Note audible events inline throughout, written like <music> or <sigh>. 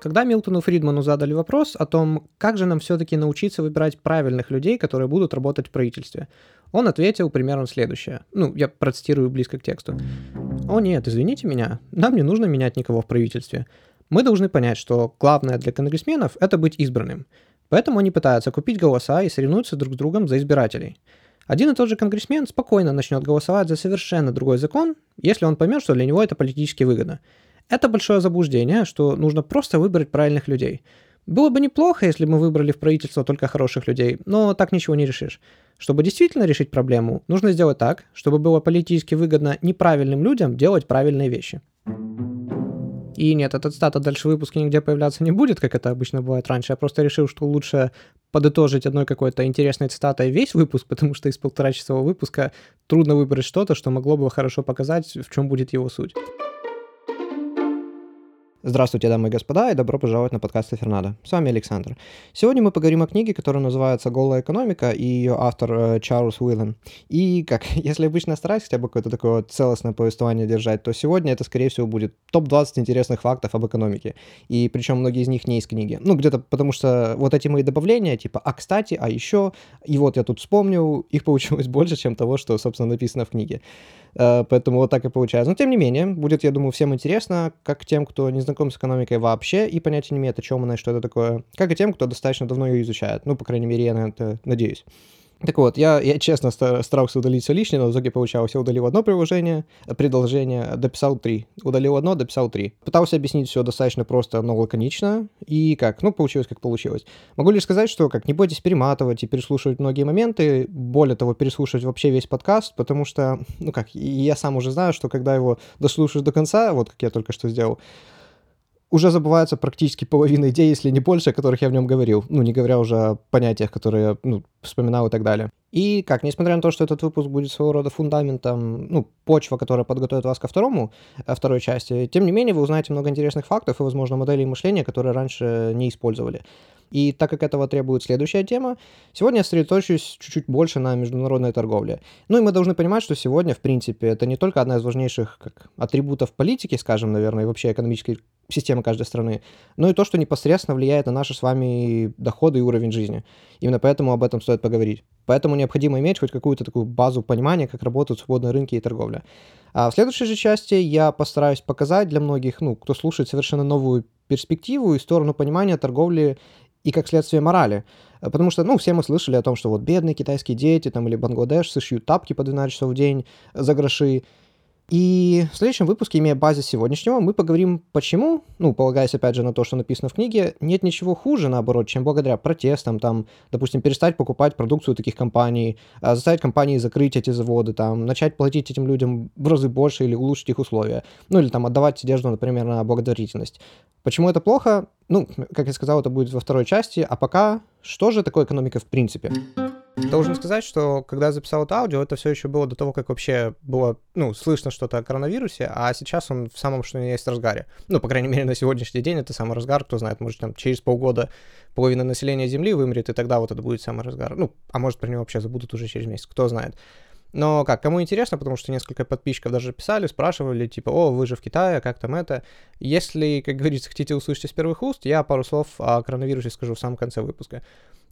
Когда Милтону Фридману задали вопрос о том, как же нам все-таки научиться выбирать правильных людей, которые будут работать в правительстве, он ответил примерно следующее. Ну, я процитирую близко к тексту. «О нет, извините меня, нам не нужно менять никого в правительстве. Мы должны понять, что главное для конгрессменов — это быть избранным. Поэтому они пытаются купить голоса и соревнуются друг с другом за избирателей. Один и тот же конгрессмен спокойно начнет голосовать за совершенно другой закон, если он поймет, что для него это политически выгодно. Это большое заблуждение, что нужно просто выбрать правильных людей. Было бы неплохо, если бы мы выбрали в правительство только хороших людей, но так ничего не решишь. Чтобы действительно решить проблему, нужно сделать так, чтобы было политически выгодно неправильным людям делать правильные вещи. И нет, этот стата дальше в выпуске нигде появляться не будет, как это обычно бывает раньше. Я просто решил, что лучше подытожить одной какой-то интересной цитатой весь выпуск, потому что из полтора часового выпуска трудно выбрать что-то, что могло бы хорошо показать, в чем будет его суть. Здравствуйте, дамы и господа, и добро пожаловать на подкаст Фернадо. С вами Александр. Сегодня мы поговорим о книге, которая называется «Голая экономика», и ее автор э, Чарльз Уиллен. И как, <laughs> если обычно стараюсь хотя бы какое-то такое целостное повествование держать, то сегодня это, скорее всего, будет топ-20 интересных фактов об экономике. И причем многие из них не из книги. Ну, где-то потому что вот эти мои добавления, типа «а кстати», «а еще», и вот я тут вспомнил, их получилось <laughs> больше, чем того, что, собственно, написано в книге. Э, поэтому вот так и получается. Но тем не менее, будет, я думаю, всем интересно, как тем, кто не знаком с экономикой вообще и понятия не имеет, о чем она и что это такое, как и тем, кто достаточно давно ее изучает. Ну, по крайней мере, я на это надеюсь. Так вот, я, я честно старался удалить все лишнее, но в итоге получалось. Я удалил одно приложение, предложение, дописал три. Удалил одно, дописал три. Пытался объяснить все достаточно просто, но лаконично. И как? Ну, получилось, как получилось. Могу лишь сказать, что как не бойтесь перематывать и переслушивать многие моменты. Более того, переслушивать вообще весь подкаст, потому что, ну как, я сам уже знаю, что когда его дослушаешь до конца, вот как я только что сделал, уже забывается практически половина идей, если не больше, о которых я в нем говорил. Ну, не говоря уже о понятиях, которые ну, вспоминал и так далее. И как, несмотря на то, что этот выпуск будет своего рода фундаментом, ну, почва, которая подготовит вас ко второму, э, второй части, тем не менее вы узнаете много интересных фактов и, возможно, моделей мышления, которые раньше не использовали. И так как этого требует следующая тема, сегодня я сосредоточусь чуть-чуть больше на международной торговле. Ну и мы должны понимать, что сегодня, в принципе, это не только одна из важнейших как, атрибутов политики, скажем, наверное, и вообще экономической системы каждой страны, но и то, что непосредственно влияет на наши с вами доходы и уровень жизни. Именно поэтому об этом стоит поговорить. Поэтому необходимо иметь хоть какую-то такую базу понимания, как работают свободные рынки и торговля. А в следующей же части я постараюсь показать для многих, ну, кто слушает совершенно новую перспективу и сторону понимания торговли и, как следствие, морали. Потому что, ну, все мы слышали о том, что вот бедные китайские дети там или Бангладеш шьют тапки по 12 часов в день за гроши. И в следующем выпуске, имея базис сегодняшнего, мы поговорим, почему, ну, полагаясь опять же на то, что написано в книге, нет ничего хуже, наоборот, чем благодаря протестам, там, допустим, перестать покупать продукцию таких компаний, а, заставить компании закрыть эти заводы, там, начать платить этим людям в разы больше или улучшить их условия, ну, или там отдавать одежду, например, на благотворительность. Почему это плохо? Ну, как я сказал, это будет во второй части, а пока, что же такое экономика в принципе? Должен сказать, что когда записал это аудио, это все еще было до того, как вообще было, ну, слышно что-то о коронавирусе, а сейчас он в самом что ни есть разгаре. Ну, по крайней мере, на сегодняшний день это самый разгар, кто знает, может, там через полгода половина населения Земли вымрет, и тогда вот это будет самый разгар. Ну, а может, про него вообще забудут уже через месяц, кто знает. Но как, кому интересно, потому что несколько подписчиков даже писали, спрашивали, типа, о, вы же в Китае, как там это. Если, как говорится, хотите услышать из первых уст, я пару слов о коронавирусе скажу в самом конце выпуска.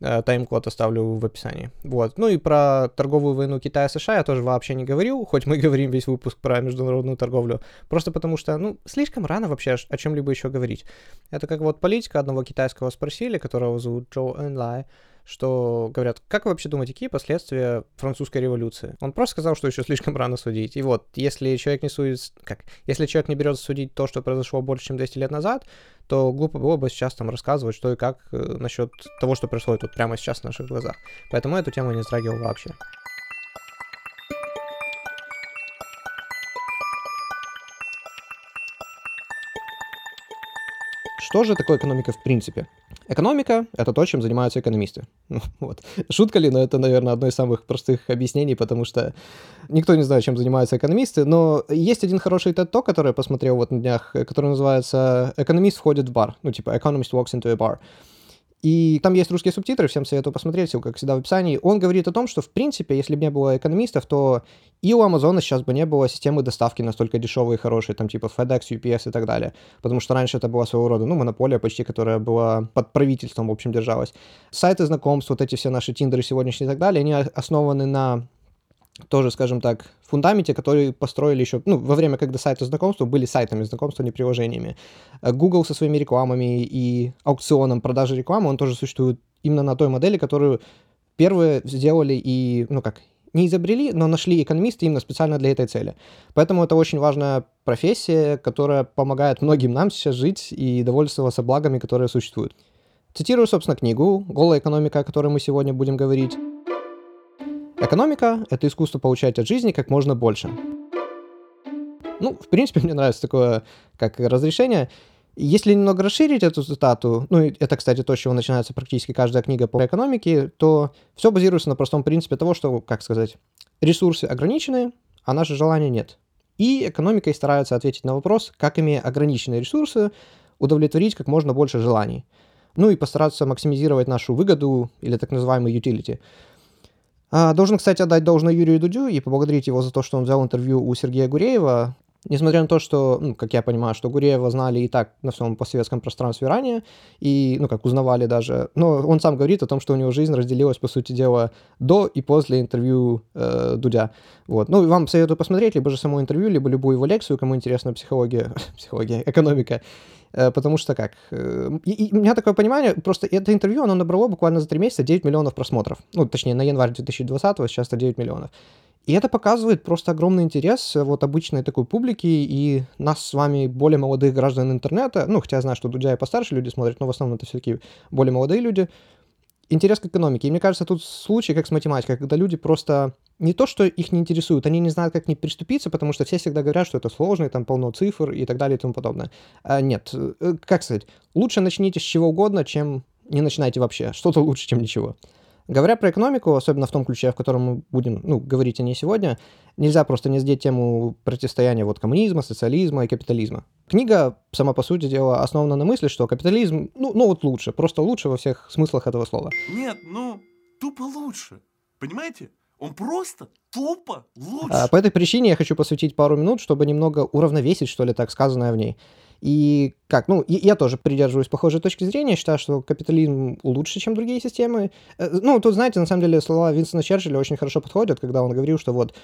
Э, тайм-код оставлю в описании. Вот. Ну и про торговую войну Китая-США я тоже вообще не говорил, хоть мы <laughs> говорим весь выпуск про международную торговлю, просто потому что, ну, слишком рано вообще о чем-либо еще говорить. Это как вот политика одного китайского спросили, которого зовут Джо Энлай, что говорят, как вы вообще думаете, какие последствия французской революции? Он просто сказал, что еще слишком рано судить. И вот, если человек не судит, как, если человек не берется судить то, что произошло больше, чем 200 лет назад, то глупо было бы сейчас там рассказывать, что и как э, насчет того, что происходит вот прямо сейчас в наших глазах. Поэтому эту тему не затрагивал вообще. Что же такое экономика в принципе? Экономика — это то, чем занимаются экономисты. <laughs> Вот. Шутка ли, но это, наверное, одно из самых простых объяснений, потому что никто не знает, чем занимаются экономисты, но есть один хороший TED-ток, который я посмотрел вот на днях, который называется «Экономист входит в бар», ну, типа «Economist walks into a bar». И там есть русские субтитры, всем советую посмотреть, ссылка, как всегда, в описании. Он говорит о том, что, в принципе, если бы не было экономистов, то и у Амазона сейчас бы не было системы доставки настолько дешевой и хорошей, там типа FedEx, UPS и так далее. Потому что раньше это была своего рода, ну, монополия почти, которая была под правительством, в общем, держалась. Сайты знакомств, вот эти все наши тиндеры сегодняшние и так далее, они основаны на тоже, скажем так, фундаменте, который построили еще, ну, во время, когда сайты знакомства были сайтами знакомства, не приложениями. Э, Google со своими рекламами и аукционом продажи рекламы, он тоже существует именно на той модели, которую первые сделали и, ну как, не изобрели, но нашли экономисты именно специально для этой цели. Поэтому это очень важная профессия, которая помогает многим нам сейчас жить и довольствоваться благами, которые существуют. Цитирую, собственно, книгу «Голая экономика», о которой мы сегодня будем говорить. Экономика — это искусство получать от жизни как можно больше. Ну, в принципе, <laughs> мне нравится такое, как разрешение. Если немного расширить эту цитату, ну, это, кстати, то, с чего начинается практически каждая книга по экономике, то все базируется на простом принципе того, что, как сказать, ресурсы ограничены, а наши желания нет. И экономика и старается ответить на вопрос, как, имея ограниченные ресурсы, удовлетворить как можно больше желаний. Ну и постараться максимизировать нашу выгоду или так называемый utility. А, должен, кстати, отдать должное Юрию Дудю и поблагодарить его за то, что он взял интервью у Сергея Гуреева. Несмотря на то, что, ну, как я понимаю, что Гуреева знали и так на всем постсоветском пространстве ранее, и, ну, как узнавали даже, но он сам говорит о том, что у него жизнь разделилась, по сути дела, до и после интервью э, Дудя. Вот. Ну, вам советую посмотреть либо же само интервью, либо любую его лекцию, кому интересна психология, <laughs> психология, экономика. Э, потому что как? Э, и, и у меня такое понимание, просто это интервью, оно набрало буквально за три месяца 9 миллионов просмотров. Ну, точнее, на январь 2020 сейчас это 9 миллионов. И это показывает просто огромный интерес вот обычной такой публики и нас с вами, более молодых граждан интернета, ну, хотя я знаю, что Дудя и постарше люди смотрят, но в основном это все-таки более молодые люди, интерес к экономике. И мне кажется, тут случай, как с математикой, когда люди просто не то, что их не интересуют, они не знают, как к ней приступиться, потому что все всегда говорят, что это сложно, и там полно цифр и так далее и тому подобное. А нет, э, как сказать, лучше начните с чего угодно, чем не начинайте вообще. Что-то лучше, чем ничего. Говоря про экономику, особенно в том ключе, в котором мы будем ну, говорить о ней сегодня, нельзя просто не сдеть тему противостояния вот коммунизма, социализма и капитализма. Книга, сама по сути дела, основана на мысли, что капитализм, ну, ну вот лучше, просто лучше во всех смыслах этого слова. Нет, ну, тупо лучше. Понимаете? Он просто тупо лучше. А, по этой причине я хочу посвятить пару минут, чтобы немного уравновесить, что ли, так сказанное в ней. И как, ну, я тоже придерживаюсь похожей точки зрения, считаю, что капитализм лучше, чем другие системы. Э, ну, тут, знаете, на самом деле слова Винстона Черчилля очень хорошо подходят, когда он говорил, что вот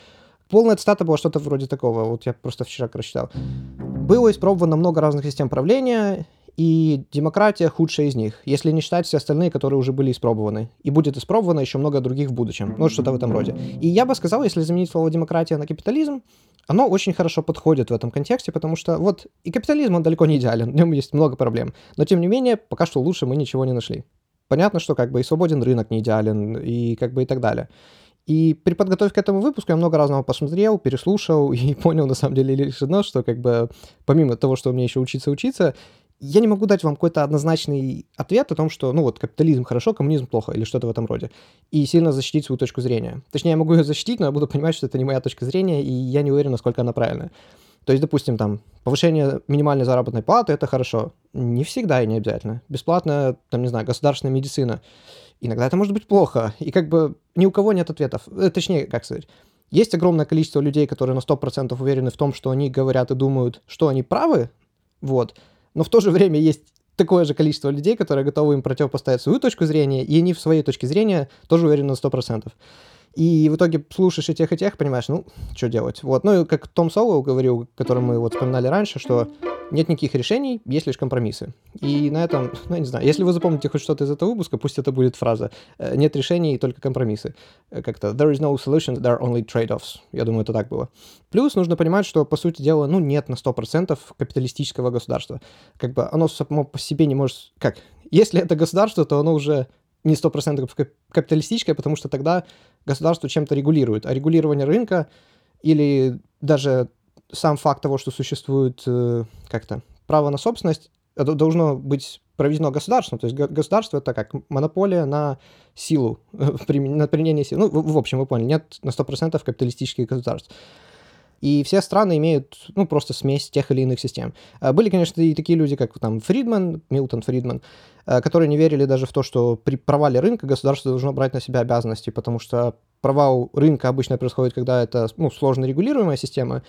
полная цитата была что-то вроде такого, вот я просто вчера прочитал. Было испробовано много разных систем правления, и демократия худшая из них, если не считать все остальные, которые уже были испробованы. И будет испробовано еще много других в будущем. Ну, что-то в этом роде. И я бы сказал, если заменить слово демократия на капитализм, оно очень хорошо подходит в этом контексте, потому что вот и капитализм, он далеко не идеален, в нем есть много проблем. Но тем не менее, пока что лучше мы ничего не нашли. Понятно, что как бы и свободен рынок не идеален, и как бы и так далее. И при подготовке к этому выпуску я много разного посмотрел, переслушал <laughs> и понял на самом деле лишь одно, что как бы помимо того, что мне еще учиться-учиться, я не могу дать вам какой-то однозначный ответ о том, что, ну вот, капитализм хорошо, коммунизм плохо, или что-то в этом роде, и сильно защитить свою точку зрения. Точнее, я могу ее защитить, но я буду понимать, что это не моя точка зрения, и я не уверен, насколько она правильная. То есть, допустим, там, повышение минимальной заработной платы — это хорошо. Не всегда и не обязательно. Бесплатная, там, не знаю, государственная медицина. Иногда это может быть плохо. И как бы ни у кого нет ответов. Э, точнее, как сказать, есть огромное количество людей, которые на 100% уверены в том, что они говорят и думают, что они правы, вот, но в то же время есть такое же количество людей, которые готовы им противопоставить свою точку зрения, и они в своей точке зрения тоже уверены на 100%. И в итоге слушаешь и тех, и тех, понимаешь, ну, что делать. Вот. Ну, и как Том Солоу говорил, который мы вот вспоминали раньше, что нет никаких решений, есть лишь компромиссы. И на этом, <laughs> ну, я не знаю, если вы запомните хоть что-то из этого выпуска, пусть это будет фраза «Э, «нет решений, только компромиссы». Э, как-то «there is no solution, there are only trade-offs». Я думаю, это так было. Плюс нужно понимать, что, по сути дела, ну, нет на 100% капиталистического государства. Как бы оно само по себе не может... Как? Если это государство, то оно уже не 100% капиталистическое, потому что тогда государство чем-то регулирует. А регулирование рынка или даже сам факт того, что существует э, как-то право на собственность, это должно быть проведено государством. То есть государство это как монополия на силу, <laughs> на применение силы. Ну, в, в общем, вы поняли, нет на 100% капиталистических государств. И все страны имеют, ну, просто смесь тех или иных систем. А были, конечно, и такие люди, как там Фридман, Милтон Фридман, э, которые не верили даже в то, что при провале рынка государство должно брать на себя обязанности, потому что провал рынка обычно происходит, когда это ну, сложно регулируемая система,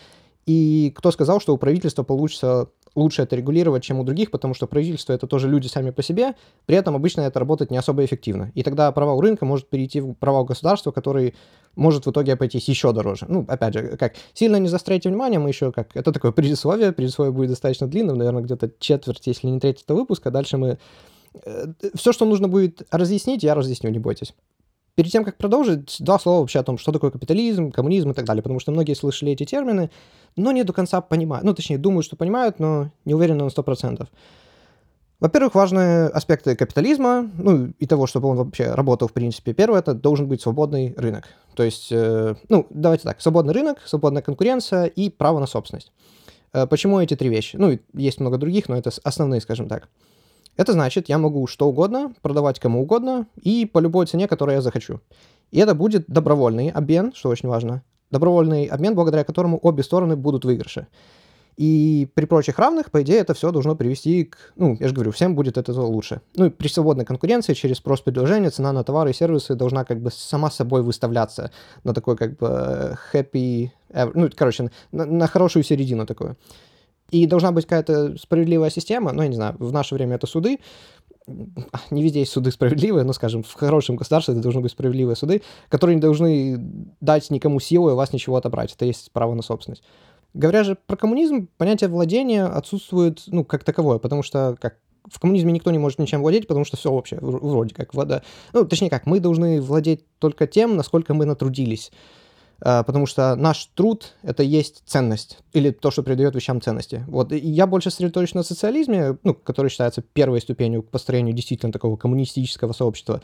и кто сказал, что у правительства получится лучше это регулировать, чем у других, потому что правительство это тоже люди сами по себе, при этом обычно это работает не особо эффективно. И тогда провал рынка может перейти в провал государства, который может в итоге обойтись еще дороже. Ну, опять же, как сильно не заостряйте внимание, мы еще как... Это такое предисловие, предисловие будет достаточно длинным, наверное, где-то четверть, если не треть этого выпуска. Дальше мы... Э, Все, что нужно будет разъяснить, я разъясню, не бойтесь. Перед тем, как продолжить, два слова вообще о том, что такое капитализм, коммунизм и так далее, потому что многие слышали эти термины, но не до конца понимают, ну, точнее, думают, что понимают, но не уверены на 100%. Во-первых, важные аспекты капитализма, ну, и того, чтобы он вообще работал, в принципе. Первое, это должен быть свободный рынок. То есть, э, ну, давайте так, свободный рынок, свободная конкуренция и право на собственность. Э, почему эти три вещи? Ну, есть много других, но это основные, скажем так. Это значит, я могу что угодно продавать кому угодно и по любой цене, которую я захочу. И это будет добровольный обмен, что очень важно. Добровольный обмен, благодаря которому обе стороны будут выигрыши. И при прочих равных, по идее, это все должно привести к... Ну, я же говорю, всем будет это лучше. Ну, и при свободной конкуренции через спрос предложения цена на товары и сервисы должна как бы сама собой выставляться на такой как бы happy... Ну, короче, на, на хорошую середину такую. И должна быть какая-то справедливая система, ну, я не знаю, в наше время это суды, не везде есть суды справедливые, но, скажем, в хорошем государстве это должны быть справедливые суды, которые не должны дать никому силу и у вас ничего отобрать. Это есть право на собственность. Говоря же про коммунизм, понятие владения отсутствует, ну, как таковое, потому что, как в коммунизме никто не может ничем владеть, потому что все вообще вроде как вода. Ну, точнее как, мы должны владеть только тем, насколько мы натрудились. А, потому что наш труд — это есть ценность, или то, что придает вещам ценности. Вот. И я больше сосредоточен на социализме, ну, который считается первой ступенью к построению действительно такого коммунистического сообщества,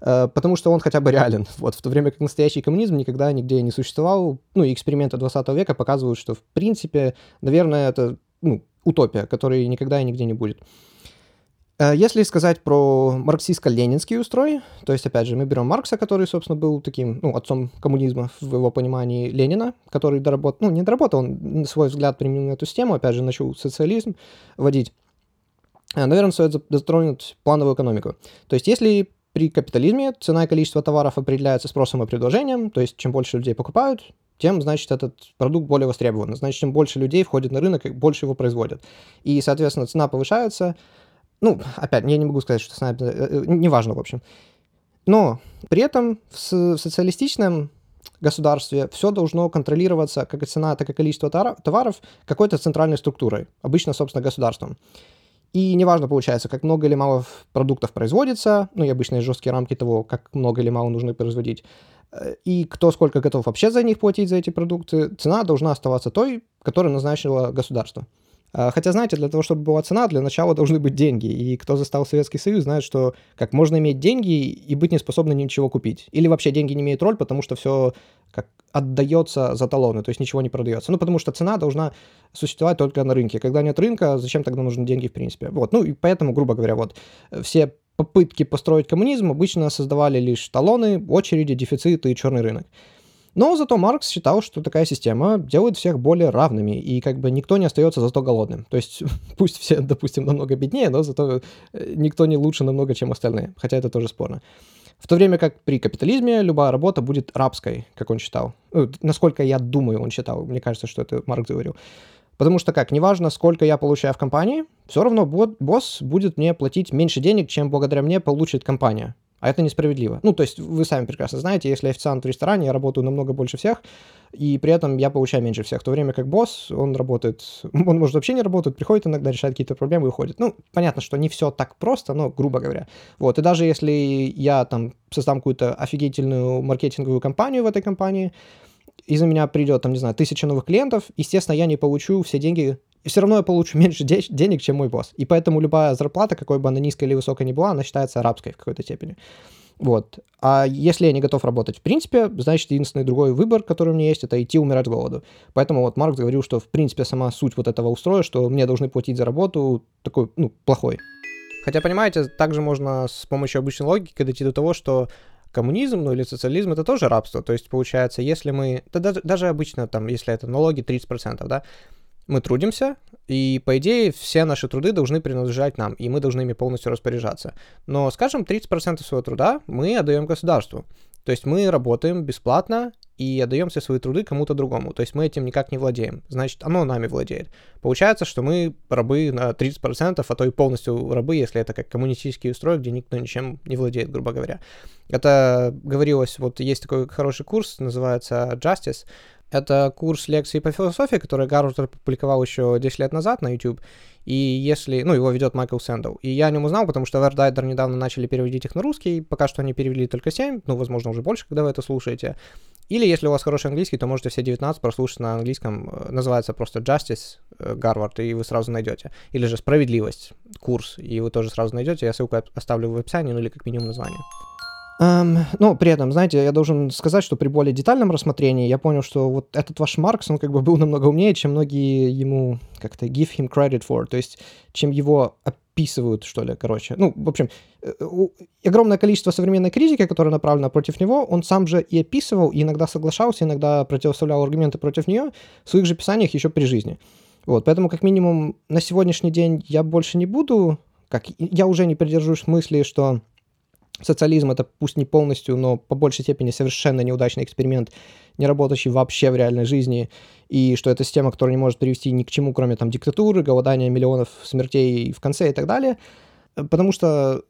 а, потому что он хотя бы реален. <laughs> Вот, в то время как настоящий коммунизм никогда нигде не существовал. Ну, и эксперименты 20 века показывают, что, в принципе, наверное, это ну, утопия, которой никогда и нигде не будет. Э, если сказать про марксистско-ленинский устрой, то есть, опять же, мы берем Маркса, который, собственно, был таким, ну, отцом коммунизма в его понимании Ленина, который доработал, ну, не доработал, он свой взгляд применил на эту систему, опять же, начал социализм вводить. Э, наверное, стоит затронуть плановую экономику. То есть, если при капитализме цена и количество товаров определяются спросом и предложением, то есть, чем больше людей покупают, тем, значит, этот продукт более востребован. Значит, чем больше людей входит на рынок, больше его производят. И, соответственно, цена повышается, ну, опять, я не могу сказать, что снайпер... Э, э, неважно, в общем. Но при этом в социалистичном государстве все должно контролироваться, как и цена, так и количество товаров, какой-то центральной структурой, обычно, собственно, государством. И неважно, получается, как много или мало продуктов производится, ну и обычные жесткие рамки того, как много или мало нужно производить, э, и кто сколько готов вообще за них платить, за эти продукты, цена должна оставаться той, которую назначило государство. А, хотя, знаете, для того, чтобы была цена, для начала должны быть деньги. И кто застал Советский Союз, знает, что как можно иметь деньги и быть не способным ничего купить. Или вообще деньги не имеют роль, потому что все как отдается за талоны, то есть ничего не продается. Ну, потому что цена должна существовать только на рынке. Когда нет рынка, зачем тогда нужны деньги в принципе? Вот, ну и поэтому, грубо говоря, вот все попытки построить коммунизм обычно создавали лишь талоны, очереди, дефициты и черный рынок. Но зато Маркс считал, что такая система делает всех более равными, и как бы никто не остается зато голодным. То есть <laughs> пусть все, допустим, намного беднее, но зато э, никто не лучше намного, чем остальные. Хотя это тоже спорно. В то время как при капитализме любая работа будет рабской, как он считал. Ну, насколько я думаю, он считал. Мне кажется, что это Маркс говорил. Потому что как, неважно, сколько я получаю в компании, все равно босс будет мне платить меньше денег, чем благодаря мне получит компания. А это несправедливо. Ну, то есть вы сами прекрасно знаете, если официант в ресторане, я работаю намного больше всех, и при этом я получаю меньше всех, в то время как босс, он работает, <laughs> он может вообще не работать, приходит иногда, решает какие-то проблемы и уходит. Ну, понятно, что не все так просто, но грубо говоря. Вот, и даже если я там создам какую-то офигительную маркетинговую кампанию в этой компании, из-за меня придет, там, не знаю, тысяча новых клиентов, естественно, я не получу все деньги и все равно я получу <laughs> меньше де- денег, чем мой босс. И поэтому любая зарплата, какой бы она низкая или высокая ни была, она считается арабской в какой-то степени. Вот. А если я не готов работать в принципе, значит, единственный другой выбор, который у меня есть, это идти умирать с голоду. Поэтому вот Маркс говорил, что в принципе сама суть вот этого устроя, что мне должны платить за работу, такой, ну, плохой. Хотя, понимаете, также можно с помощью обычной логики дойти до того, что коммунизм, ну или социализм, это тоже рабство. То есть, получается, если мы, да, даже, даже обычно там, если это налоги 30%, да, мы трудимся, и, по идее, все наши труды должны принадлежать нам, и мы должны ими полностью распоряжаться. Но, скажем, 30% своего труда мы отдаем государству. То есть мы работаем бесплатно и отдаем все свои труды кому-то другому. То есть мы этим никак не владеем. Значит, оно нами владеет. Получается, что мы рабы на 30%, а то и полностью рабы, если это как коммунистический устрой, где никто ничем не владеет, грубо говоря. Это говорилось, вот есть такой хороший курс, называется Justice, это курс лекций по философии, который Гарвард опубликовал еще 10 лет назад на YouTube. И если... Ну, его ведет Майкл Сэндл. И я о нем узнал, потому что Вердайдер недавно начали переводить их на русский. Пока что они перевели только 7, ну, возможно, уже больше, когда вы это слушаете. Или, если у вас хороший английский, то можете все 19 прослушать на английском. Э, называется просто Justice Гарвард, и вы сразу найдете. Или же Справедливость, курс, и вы тоже сразу найдете. Я ссылку оставлю в описании, ну или как минимум название. Um, но при этом, знаете, я должен сказать, что при более детальном рассмотрении я понял, что вот этот ваш Маркс, он как бы был намного умнее, чем многие ему как-то give him credit for, то есть чем его описывают, что ли, короче. Ну, в общем, э, огромное количество современной критики, которая направлена против него, он сам же и описывал, и иногда соглашался, иногда противоставлял аргументы против нее в своих же писаниях еще при жизни. Вот, поэтому, как минимум, на сегодняшний день я больше не буду, как я уже не придерживаюсь мысли, что Социализм это пусть не полностью, но по большей степени совершенно неудачный эксперимент, не работающий вообще в реальной жизни, и что это система, которая не может привести ни к чему, кроме там диктатуры, голодания миллионов смертей в конце и так далее. Потому что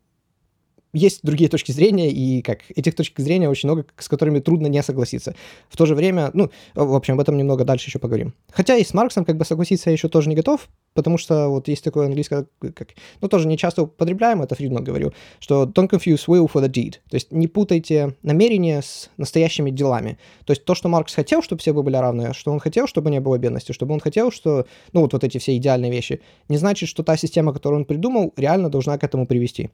есть другие точки зрения, и как этих точек зрения очень много, с которыми трудно не согласиться. В то же время, ну, в общем, об этом немного дальше еще поговорим. Хотя и с Марксом как бы согласиться я еще тоже не готов, потому что вот есть такое английское, как, ну, тоже не часто употребляем, это Фридман говорил, что don't confuse will for the deed, то есть не путайте намерения с настоящими делами. То есть то, что Маркс хотел, чтобы все были равны, что он хотел, чтобы не было бедности, чтобы он хотел, что, ну, вот, вот эти все идеальные вещи, не значит, что та система, которую он придумал, реально должна к этому привести.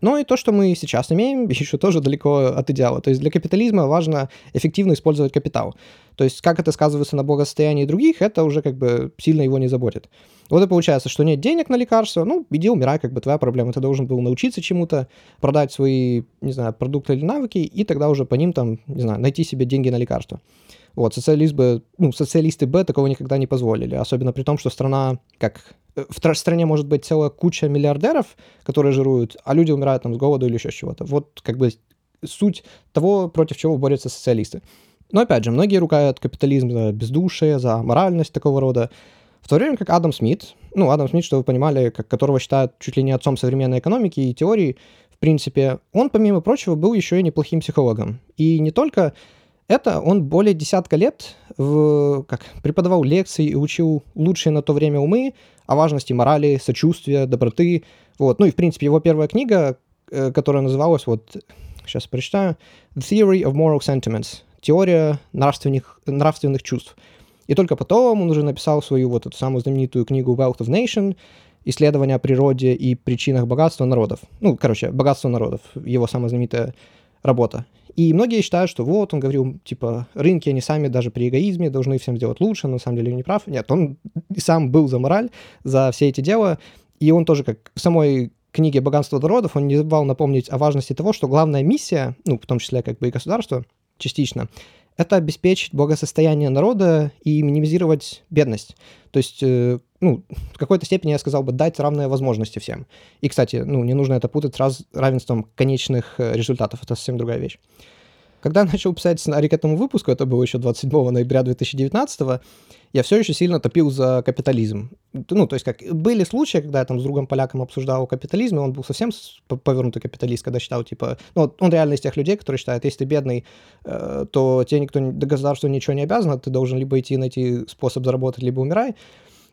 Но и то, что мы сейчас имеем, <laughs> еще тоже далеко от идеала. То есть для капитализма важно эффективно использовать капитал. То есть как это сказывается на благосостоянии других, это уже как бы сильно его не заботит. Вот и получается, что нет денег на лекарства, ну, иди умирай, как бы твоя проблема. Ты должен был научиться чему-то, продать свои, не знаю, продукты или навыки, и тогда уже по ним там, не знаю, найти себе деньги на лекарства. Вот, социалист ну, социалисты Б такого никогда не позволили, особенно при том, что страна, как в стране может быть целая куча миллиардеров, которые жируют, а люди умирают там с голоду или еще чего-то. Вот как бы суть того, против чего борются социалисты. Но опять же, многие ругают капитализм за бездушие, за моральность такого рода. В то время как Адам Смит, ну, Адам Смит, что вы понимали, как, которого считают чуть ли не отцом современной экономики и теории, в принципе, он, помимо прочего, был еще и неплохим психологом. И не только это он более десятка лет в, как, преподавал лекции и учил лучшие на то время умы о важности морали, сочувствия, доброты. Вот. Ну и, в принципе, его первая книга, э, которая называлась, вот, сейчас прочитаю, The Theory of Moral Sentiments, теория нравственных, нравственных чувств. И только потом он уже написал свою вот эту самую знаменитую книгу Wealth of Nation, исследование о природе и причинах богатства народов. Ну, короче, богатство народов, его самая знаменитая работа. И многие считают, что вот, он говорил, типа, рынки, они сами даже при эгоизме должны всем сделать лучше, но на самом деле он не прав. Нет, он сам был за мораль, за все эти дела, и он тоже, как в самой книге «Богатство народов», он не забывал напомнить о важности того, что главная миссия, ну, в том числе как бы и государства, частично, это обеспечить благосостояние народа и минимизировать бедность. То есть, э, ну, в какой-то степени, я сказал бы, дать равные возможности всем. И, кстати, ну, не нужно это путать с равенством конечных э, результатов, это совсем другая вещь. Когда я начал писать сценарий к этому выпуску, это было еще 27 ноября 2019 я все еще сильно топил за капитализм. Ну, то есть, как были случаи, когда я там с другом поляком обсуждал капитализм, и он был совсем повернутый капиталист, когда считал, типа, ну, он реально из тех людей, которые считают, если ты бедный, э, то тебе никто, до государства ничего не обязан, ты должен либо идти найти способ заработать, либо умирай.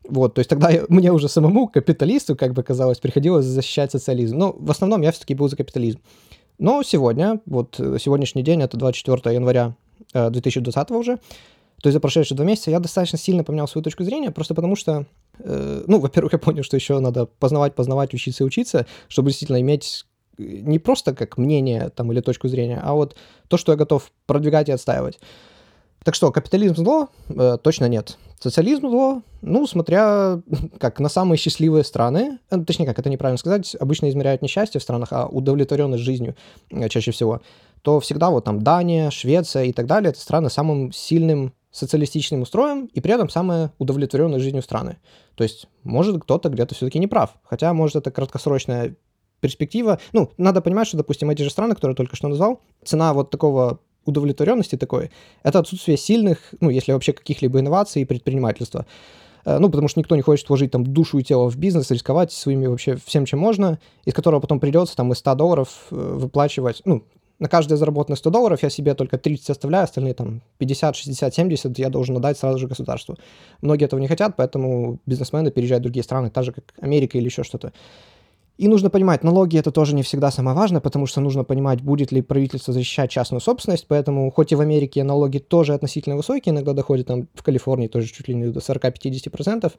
Вот, то есть тогда я, мне уже самому, капиталисту, как бы казалось, приходилось защищать социализм. Но в основном я все-таки был за капитализм. Но сегодня, вот э, сегодняшний день, это 24 января 2020 э, уже, то есть за прошедшие два месяца я достаточно сильно поменял свою точку зрения, просто потому что, э, ну, во-первых, я понял, что еще надо познавать, познавать, учиться и учиться, чтобы действительно иметь э, не просто как мнение там или точку зрения, а вот то, что я готов продвигать и отстаивать. Так что, капитализм зло? Э, точно нет. Социализм зло? Ну, смотря <laughs> как на самые счастливые страны, э, точнее как, это неправильно сказать, обычно измеряют не счастье в странах, а удовлетворенность жизнью э, чаще всего то всегда вот там Дания, Швеция и так далее, это страны с самым сильным социалистичным устроем и при этом самые удовлетворенные жизнью страны. То есть, может, кто-то где-то все-таки не прав. Хотя, может, это краткосрочная перспектива. Ну, надо понимать, что, допустим, эти же страны, которые я только что назвал, цена вот такого удовлетворенности такой, это отсутствие сильных, ну, если вообще каких-либо инноваций и предпринимательства. Э, ну, потому что никто не хочет вложить там душу и тело в бизнес, рисковать своими вообще всем, чем можно, из которого потом придется там из 100 долларов э, выплачивать, ну, на каждое заработанное 100 долларов я себе только 30 оставляю, остальные там 50, 60, 70 я должен отдать сразу же государству. Многие этого не хотят, поэтому бизнесмены переезжают в другие страны, так же, как Америка или еще что-то. И нужно понимать, налоги это тоже не всегда самое важное, потому что нужно понимать, будет ли правительство защищать частную собственность, поэтому хоть и в Америке налоги тоже относительно высокие, иногда доходят там в Калифорнии тоже чуть ли не до 40-50%,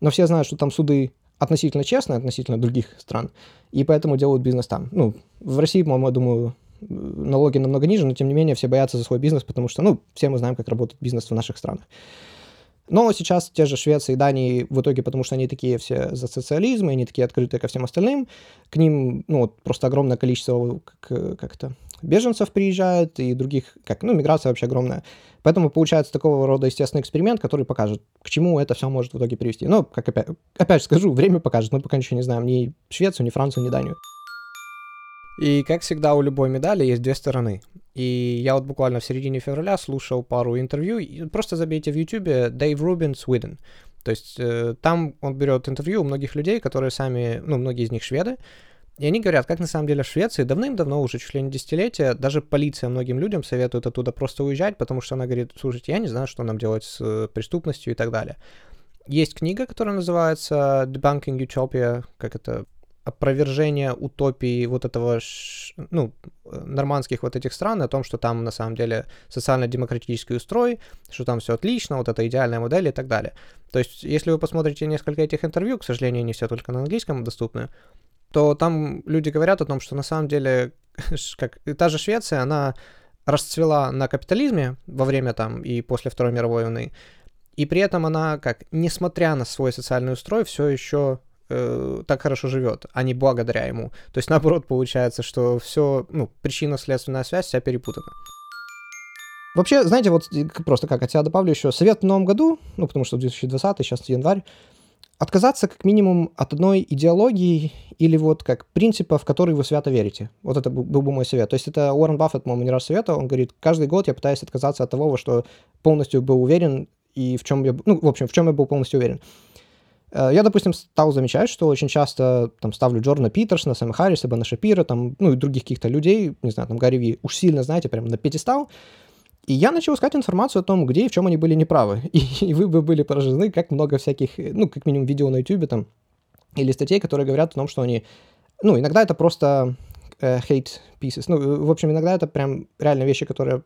но все знают, что там суды относительно честные, относительно других стран, и поэтому делают бизнес там. Ну, в России, по-моему, я думаю, налоги намного ниже, но тем не менее все боятся за свой бизнес, потому что, ну, все мы знаем, как работает бизнес в наших странах. Но сейчас те же Швеция и Дания в итоге, потому что они такие все за социализм, и они такие открытые ко всем остальным, к ним, ну, вот просто огромное количество, как, как это, беженцев приезжает, и других, как, ну, миграция вообще огромная. Поэтому получается такого рода естественный эксперимент, который покажет, к чему это все может в итоге привести. Но, как опять, опять же скажу, время покажет, мы пока ничего не знаем ни Швецию, ни Францию, ни Данию. И, как всегда, у любой медали есть две стороны. И я вот буквально в середине февраля слушал пару интервью. Просто забейте в YouTube Дэйв Рубин Sweden. То есть э, там он берет интервью у многих людей, которые сами, ну, многие из них шведы, и они говорят, как на самом деле в Швеции давным-давно, уже чуть ли не десятилетия, даже полиция многим людям советует оттуда просто уезжать, потому что она говорит, слушайте, я не знаю, что нам делать с э, преступностью и так далее. Есть книга, которая называется Debunking Utopia, как это опровержение утопии вот этого, ну, нормандских вот этих стран, о том, что там на самом деле социально-демократический устрой, что там все отлично, вот это идеальная модель и так далее. То есть, если вы посмотрите несколько этих интервью, к сожалению, не все только на английском доступны, то там люди говорят о том, что на самом деле, <laughs> как та же Швеция, она расцвела на капитализме во время там и после Второй мировой войны, и при этом она, как, несмотря на свой социальный устрой, все еще э, так хорошо живет, а не благодаря ему. То есть наоборот получается, что все, ну, причинно-следственная связь вся перепутана. Вообще, знаете, вот просто как от себя добавлю еще совет в новом году, ну, потому что 2020, сейчас январь, отказаться как минимум от одной идеологии или вот как принципа, в который вы свято верите. Вот это был, бы мой совет. То есть это Уоррен Баффет, по-моему, не раз советовал. Он говорит, каждый год я пытаюсь отказаться от того, во что полностью был уверен и в чем я, ну, в общем, в чем я был полностью уверен. Э, я, допустим, стал замечать, что очень часто там ставлю Джордана Питерсона, Сэма Харриса, Бена Шапира, там, ну и других каких-то людей, не знаю, там Гарри Ви, уж сильно, знаете, прям на пятистал. И я начал искать информацию о том, где и в чем они были неправы. <laughs> И, и вы бы были поражены, как много всяких, ну, как минимум, видео на YouTube там, или статей, которые говорят о том, что они... Ну, иногда это просто э, hate pieces. Ну, в общем, иногда это прям реально вещи, которые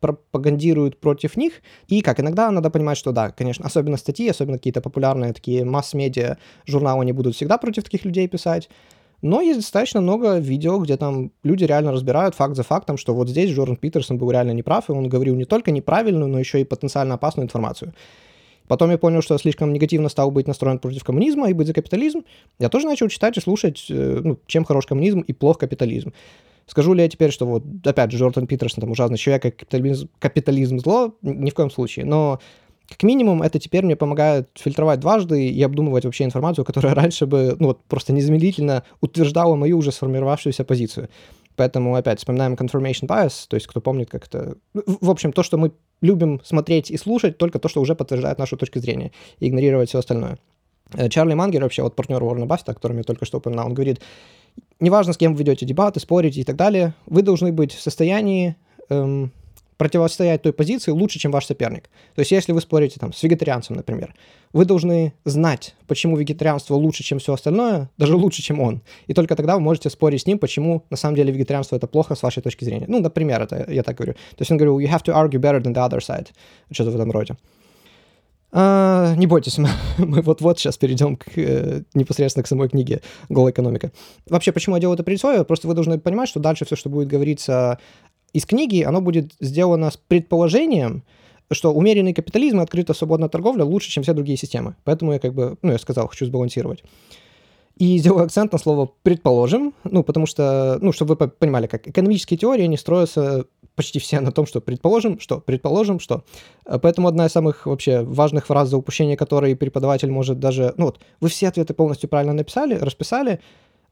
пропагандируют против них. И как иногда надо понимать, что да, конечно, особенно статьи, особенно какие-то популярные такие масс-медиа журналы, они будут всегда против таких людей писать. Но есть достаточно много видео, где там люди реально разбирают факт за фактом, что вот здесь Джордан Питерсон был реально неправ, и он говорил не только неправильную, но еще и потенциально опасную информацию. Потом я понял, что слишком негативно стал быть настроен против коммунизма и быть за капитализм. Я тоже начал читать и слушать, э, ну, чем хорош коммунизм и плох капитализм. Скажу ли я теперь, что вот, опять же, Джордан Питерсон там ужасный человек, как капитализм, капитализм зло? Ни в коем случае. Но как минимум, это теперь мне помогает фильтровать дважды и обдумывать вообще информацию, которая <laughs> раньше бы, ну вот, просто незамедлительно утверждала мою уже сформировавшуюся позицию. Поэтому, опять, вспоминаем confirmation bias, то есть кто помнит, как это... В общем, то, что мы любим смотреть и слушать, только то, что уже подтверждает нашу точку зрения, и игнорировать все остальное. Э, Чарли Мангер, вообще вот партнер Уоррена Баффета, о котором я только что упоминал, он говорит, неважно, с кем вы ведете дебаты, спорите и так далее, вы должны быть в состоянии эм, противостоять той позиции лучше, чем ваш соперник. То есть, если вы спорите там с вегетарианцем, например, вы должны знать, почему вегетарианство лучше, чем все остальное, даже лучше, чем он. И только тогда вы можете спорить с ним, почему на самом деле вегетарианство это плохо с вашей точки зрения. Ну, например, это я так говорю. То есть он говорил, you have to argue better than the other side. Что-то в этом роде. А, не бойтесь, <laughs> мы, мы вот-вот сейчас перейдем к, э, непосредственно к самой книге «Голая экономика». Вообще, почему я делаю это предисловие? Просто вы должны понимать, что дальше все, что будет говориться из книги, оно будет сделано с предположением, что умеренный капитализм и открытая свободная торговля лучше, чем все другие системы. Поэтому я как бы, ну, я сказал, хочу сбалансировать. И сделаю акцент на слово «предположим», ну, потому что, ну, чтобы вы понимали, как экономические теории, они строятся почти все на том, что предположим, что, предположим, что. Э, поэтому одна из самых вообще важных фраз, за упущение которой преподаватель может даже... Ну вот, вы все ответы полностью правильно написали, расписали,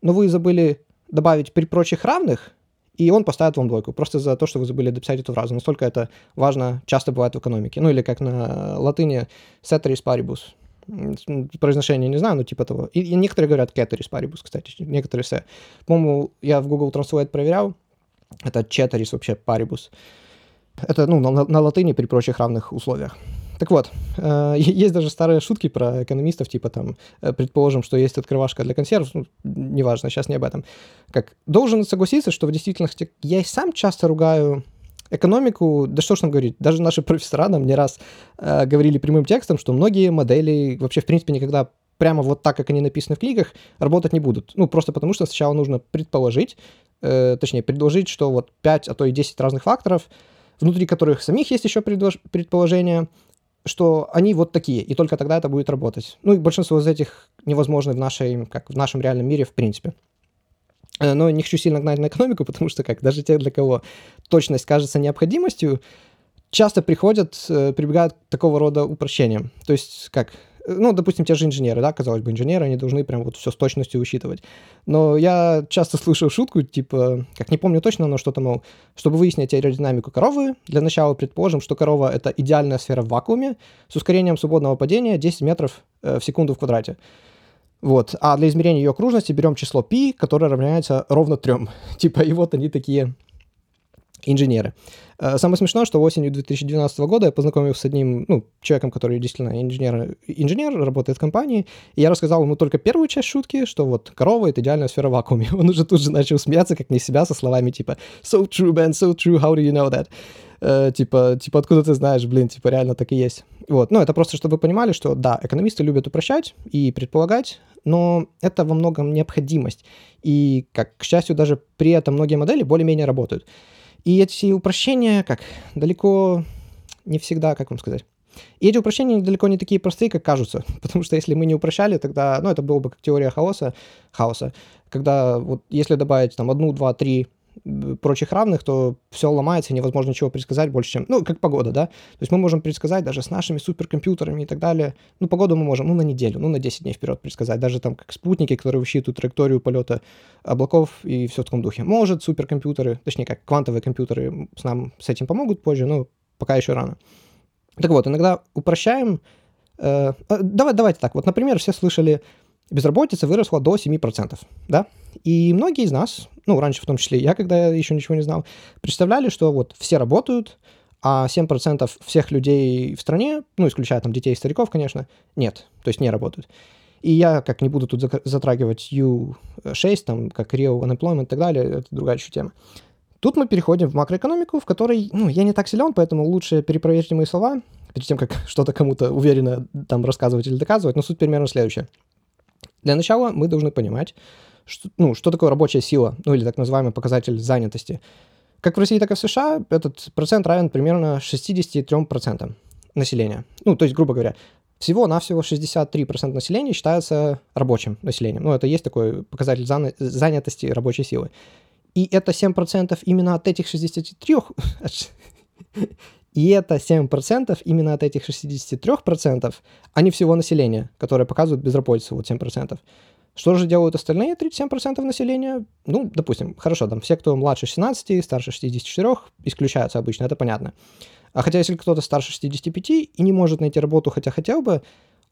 но вы забыли добавить при прочих равных, и он поставит вам двойку, просто за то, что вы забыли дописать эту фразу. Настолько это важно часто бывает в экономике. Ну или как на латыни ceteris paribus. Произношение не знаю, но типа того. И, и некоторые говорят ceteris paribus, кстати, некоторые все. По-моему, я в Google Translate проверял, это ceteris вообще paribus. Это, ну, на, на латыни при прочих равных условиях. Так вот, э, <laughs> есть даже старые шутки про экономистов, типа там, э, предположим, что есть открывашка для консервов, ну, неважно, сейчас не об этом. Как должен согласиться, что в действительности я и сам часто ругаю экономику, да что ж там говорить, даже наши профессора нам не раз э, говорили прямым текстом, что многие модели вообще, в принципе, никогда прямо вот так, как они написаны в книгах, работать не будут. Ну, просто потому что сначала нужно предположить, э, точнее, предложить, что вот 5, а то и 10 разных факторов, внутри которых самих есть еще предположения, что они вот такие, и только тогда это будет работать. Ну и большинство из этих невозможно в, нашей, как в нашем реальном мире в принципе. Э, но не хочу сильно гнать на экономику, <laughs> потому что как даже те, для кого точность кажется необходимостью, часто приходят, э, прибегают к такого рода упрощениям. То есть как ну, допустим, те же инженеры, да, казалось бы, инженеры, они должны прям вот все с точностью учитывать. Но я часто слышал шутку, типа, как не помню точно, но что-то, мол, чтобы выяснить аэродинамику коровы, для начала предположим, что корова — это идеальная сфера в вакууме с ускорением свободного падения 10 метров э, в секунду в квадрате. Вот. А для измерения ее окружности берем число π, которое равняется ровно 3. <laughs> Типа, и вот они такие инженеры. Э, самое смешное, что осенью 2012 года я познакомился с одним ну, человеком, который действительно инженер, инженер, работает в компании, и я рассказал ему только первую часть шутки, что вот корова — это идеальная сфера в вакууме. <laughs> Он уже тут же начал смеяться, как не себя, со словами типа «So true, man, so true, how do you know that?» Uh, типа, типа, откуда ты знаешь, блин, типа, реально так и есть. Вот, ну, это просто, чтобы вы понимали, что, да, экономисты любят упрощать и предполагать, но это во многом необходимость. И, как, к счастью, даже при этом многие модели более-менее работают. И эти упрощения, как, далеко не всегда, как вам сказать, и эти упрощения далеко не такие простые, как кажутся, <laughs> потому что если мы не упрощали, тогда, ну, это было бы как теория хаоса, хаоса, когда вот если добавить там одну, два, три прочих равных, то все ломается, невозможно ничего предсказать больше, чем, ну, как погода, да, то есть мы можем предсказать даже с нашими суперкомпьютерами и так далее, ну, погоду мы можем, ну, на неделю, ну, на 10 дней вперед предсказать, даже там как спутники, которые высчитывают траекторию полета облаков и все в таком духе. Может, суперкомпьютеры, точнее, как квантовые компьютеры с нам с этим помогут позже, но пока еще рано. Так вот, иногда упрощаем, э, э давай, давайте так, вот, например, все слышали безработица выросла до 7%, да? И многие из нас, ну, раньше в том числе я, когда еще ничего не знал, представляли, что вот все работают, а 7% всех людей в стране, ну, исключая там детей и стариков, конечно, нет, то есть не работают. И я как не буду тут затрагивать U6, там, как Real Unemployment и так далее, это другая еще тема. Тут мы переходим в макроэкономику, в которой, ну, я не так силен, поэтому лучше перепроверьте мои слова, перед тем, как <laughs> что-то кому-то уверенно там рассказывать или доказывать, но суть примерно следующая. Для начала мы должны понимать, что, ну, что такое рабочая сила, ну или так называемый показатель занятости. Как в России, так и в США этот процент равен примерно 63% населения. Ну, то есть, грубо говоря, всего-навсего 63% населения считается рабочим населением. Ну, это есть такой показатель занятости рабочей силы. И это 7% именно от этих 63... И это 7% именно от этих 63%, а не всего населения, которое показывает безработицу, вот 7%. Что же делают остальные 37% населения? Ну, допустим, хорошо, там все, кто младше 16, старше 64, исключаются обычно, это понятно. А хотя если кто-то старше 65 и не может найти работу, хотя хотел бы,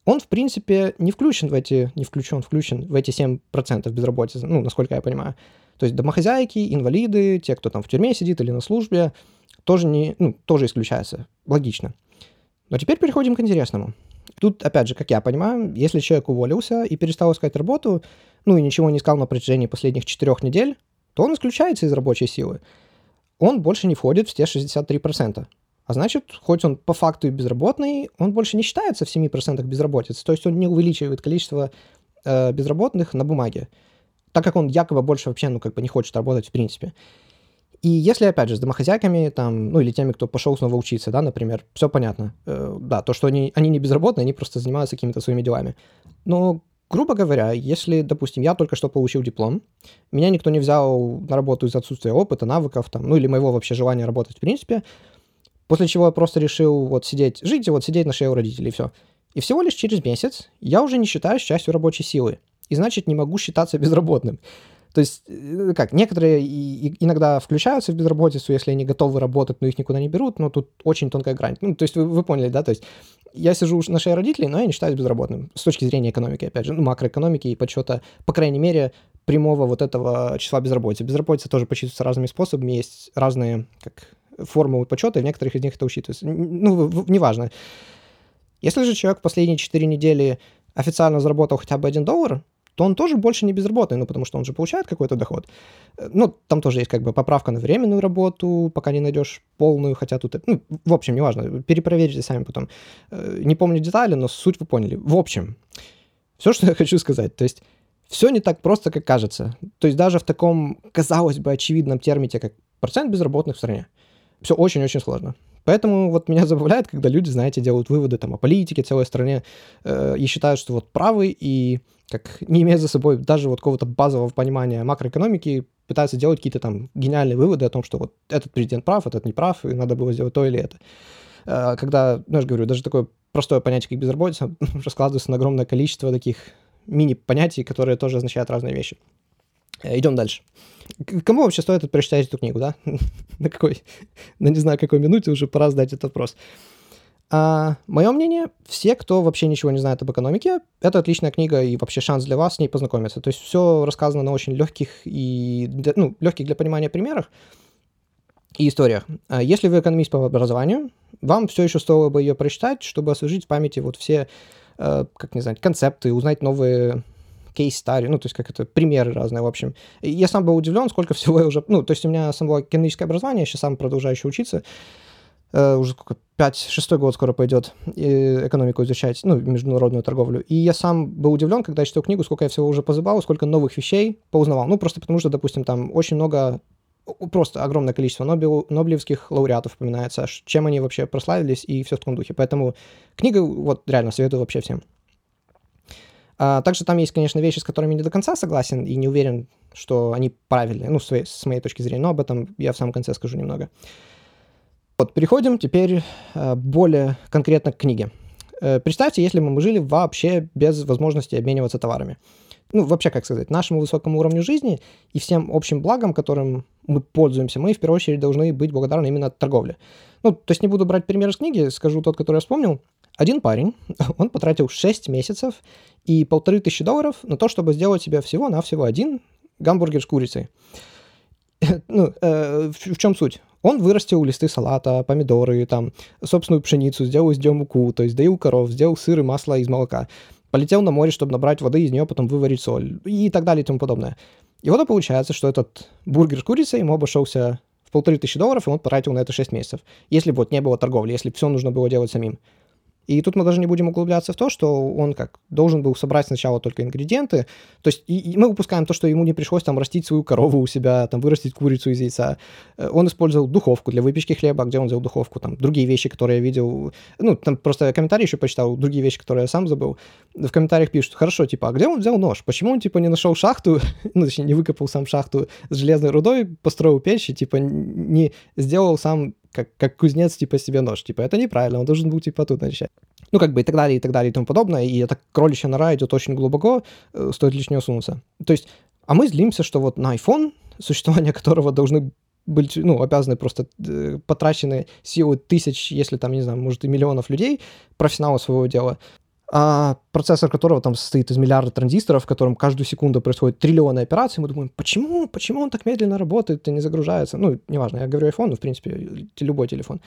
он, в принципе, не включен в эти, не включен, включен в эти 7% безработицы, ну, насколько я понимаю. То есть домохозяйки, инвалиды, те, кто там в тюрьме сидит или на службе, тоже, не, ну, тоже исключается. Логично. Но теперь переходим к интересному. Тут, опять же, как я понимаю, если человек уволился и перестал искать работу, ну и ничего не искал на протяжении последних четырех недель, то он исключается из рабочей силы. Он больше не входит в те 63%. А значит, хоть он по факту и безработный, он больше не считается в 7% безработицы. То есть он не увеличивает количество э, безработных на бумаге, так как он якобы больше вообще, ну, как бы не хочет работать в принципе. И если, опять же, с домохозяйками, там, ну, или теми, кто пошел снова учиться, да, например, все понятно. Э, да, то, что они, они не безработные, они просто занимаются какими-то своими делами. Но грубо говоря, если, допустим, я только что получил диплом, меня никто не взял на работу из-за отсутствия опыта, навыков, там, ну или моего вообще желания работать в принципе, после чего я просто решил вот сидеть, жить и вот сидеть на шее у родителей, и все. И всего лишь через месяц я уже не считаюсь частью рабочей силы, и значит не могу считаться безработным. То есть, э, как, некоторые иногда включаются в безработицу, если они готовы работать, но их никуда не берут, но тут очень тонкая грань. Ну, то есть, вы, вы поняли, да, то есть, я сижу на шее родителей, но я не считаюсь безработным. С точки зрения экономики, опять же, ну, макроэкономики и подсчета, по крайней мере, прямого вот этого числа безработицы. Безработица тоже подсчитывается разными способами, есть разные как, формулы подсчета, и в некоторых из них это учитывается. Ну, неважно. Если же человек последние 4 недели официально заработал хотя бы 1 доллар, то он тоже больше не безработный, ну, потому что он же получает какой-то доход. Э, ну, там тоже есть как бы поправка на временную работу, пока не найдешь полную, хотя тут, ну, в общем, неважно, перепроверьте сами потом. Э, не помню детали, но суть вы поняли. В общем, все, <laughs> что я хочу сказать, то есть все не так просто, как кажется. То есть даже в таком, казалось бы, очевидном термине, как процент безработных в стране, все очень-очень сложно. Поэтому вот меня <laughs> забавляет, когда люди, знаете, делают выводы там о политике целой стране э, и считают, что вот правы и как <laughs> не имея за собой даже вот какого-то базового понимания макроэкономики, пытаются делать какие-то там гениальные выводы о том, что вот этот президент прав, этот не прав, и надо было сделать то или это. Э, когда, ну, я же говорю, даже такое простое понятие, как безработица, <laughs> раскладывается на огромное количество таких мини-понятий, которые тоже означают разные вещи. Э, Идем дальше. Кому вообще стоит прочитать эту книгу, да? <laughs> на какой, на не знаю какой минуте уже пора задать этот вопрос. А, мое мнение, все, кто вообще ничего не знает об экономике, это отличная книга и вообще шанс для вас с ней познакомиться. То есть все рассказано на очень легких и, ну, легких для понимания примерах и историях. А если вы экономист по образованию, вам все еще стоило бы ее прочитать, чтобы освежить в памяти вот все, э, как не знаю, концепты, узнать новые кейс-стари, ну, то есть как это, примеры разные, в общем. И я сам был удивлен, сколько всего я уже, ну, то есть у меня само экономическое образование, я сейчас сам продолжаю еще учиться, Uh, уже сколько, 5-6 год скоро пойдет экономику изучать, ну, международную торговлю. И я сам был удивлен, когда я читал книгу, сколько я всего уже позабал, сколько новых вещей поузнавал. Ну, просто потому что, допустим, там очень много, просто огромное количество Нобел, Нобелевских лауреатов упоминается, чем они вообще прославились и все в таком духе. Поэтому книга, вот, реально советую вообще всем. А, также там есть, конечно, вещи, с которыми не до конца согласен и не уверен, что они правильные, ну, с, с моей точки зрения, но об этом я в самом конце скажу немного. Вот, переходим теперь э, более конкретно к книге. Э, представьте, если бы мы жили вообще без возможности обмениваться товарами. Ну, вообще, как сказать, нашему высокому уровню жизни и всем общим благам, которым мы пользуемся, мы в первую очередь должны быть благодарны именно торговле. Ну, то есть не буду брать пример из книги, скажу тот, который я вспомнил. Один парень, <laughs> он потратил 6 месяцев и полторы тысячи долларов на то, чтобы сделать себе всего-навсего один гамбургер с курицей. <laughs> ну, э, в, чем суть? Он вырастил листы салата, помидоры, там, собственную пшеницу, сделал из нее муку, то есть доил коров, сделал сыр и масло из молока, полетел на море, чтобы набрать воды, из нее потом выварить соль и так далее и тому подобное. И вот и получается, что этот бургер с курицей ему обошелся в полторы тысячи долларов, и он потратил на это 6 месяцев. Если бы вот не было торговли, если бы все нужно было делать самим. И тут мы даже не будем углубляться в то, что он как должен был собрать сначала только ингредиенты. То есть и, и мы упускаем то, что ему не пришлось там растить свою корову у себя, там вырастить курицу из яйца. Э, он использовал духовку для выпечки хлеба, где он взял духовку, там другие вещи, которые я видел. Ну, там просто комментарии еще почитал, другие вещи, которые я сам забыл. В комментариях пишут, хорошо, типа, а где он взял нож? Почему он, типа, не нашел шахту, <laughs> ну, точнее, не выкопал сам шахту с железной рудой, построил печь и, типа, не сделал сам как, как кузнец, типа, себе нож. Типа, это неправильно, он должен был, типа, тут начать. Ну, как бы и так далее, и так далее, и тому подобное. И эта кроличья нора идет очень глубоко, э, стоит лишь не сунуться. То есть, а мы злимся, что вот на iPhone, <laughs> существование которого должны быть, ну, обязаны просто э, потрачены силы тысяч, если там, не знаю, может и миллионов людей, профессионалов своего дела, а процессор которого там состоит из миллиарда транзисторов, в котором каждую секунду происходит триллионы операций, мы думаем, почему, почему он так медленно работает и не загружается? Ну, неважно, я говорю iPhone, но, в принципе, любой телефон.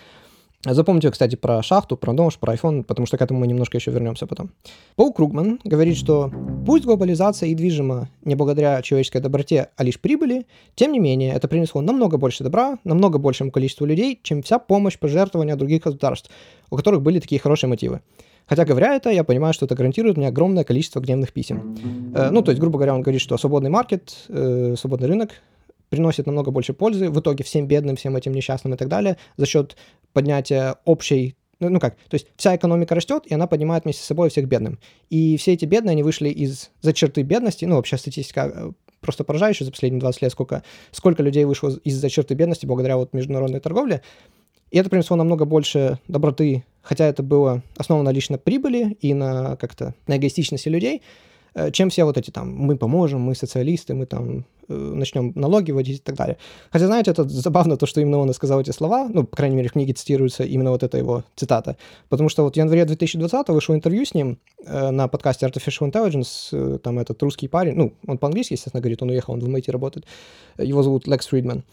Запомните, кстати, про шахту, про нож, про iPhone, потому что к этому мы немножко еще вернемся потом. Пол Кругман говорит, что пусть глобализация и движима не благодаря человеческой доброте, а лишь прибыли, тем не менее, это принесло намного больше добра, намного большему количеству людей, чем вся помощь пожертвования других государств, у которых были такие хорошие мотивы. Хотя, говоря это, я понимаю, что это гарантирует мне огромное количество гневных писем. Э, ну, то есть, грубо говоря, он говорит, что свободный маркет, э, свободный рынок приносит намного больше пользы в итоге всем бедным, всем этим несчастным и так далее за счет поднятия общей Ну, ну как, то есть вся экономика растет, и она поднимает вместе с собой всех бедным. И все эти бедные, они вышли из за черты бедности, ну, вообще статистика э, просто поражающая за последние 20 лет, сколько, сколько людей вышло из-за черты бедности благодаря вот международной торговле. И это принесло намного больше доброты, хотя это было основано лишь на прибыли и на как-то на эгоистичности людей, Э, чем все вот эти там «мы поможем», «мы социалисты», «мы там э, начнем налоги вводить» и так далее. Хотя, знаете, это забавно то, что именно он и сказал эти слова, ну, по крайней мере, в книге цитируется именно вот эта его цитата, потому что вот в январе 2020 вышло интервью с ним э, на подкасте Artificial Intelligence, там этот русский парень, ну, он по-английски, естественно, говорит, он уехал, он в MIT работает, его зовут Лекс Фридман.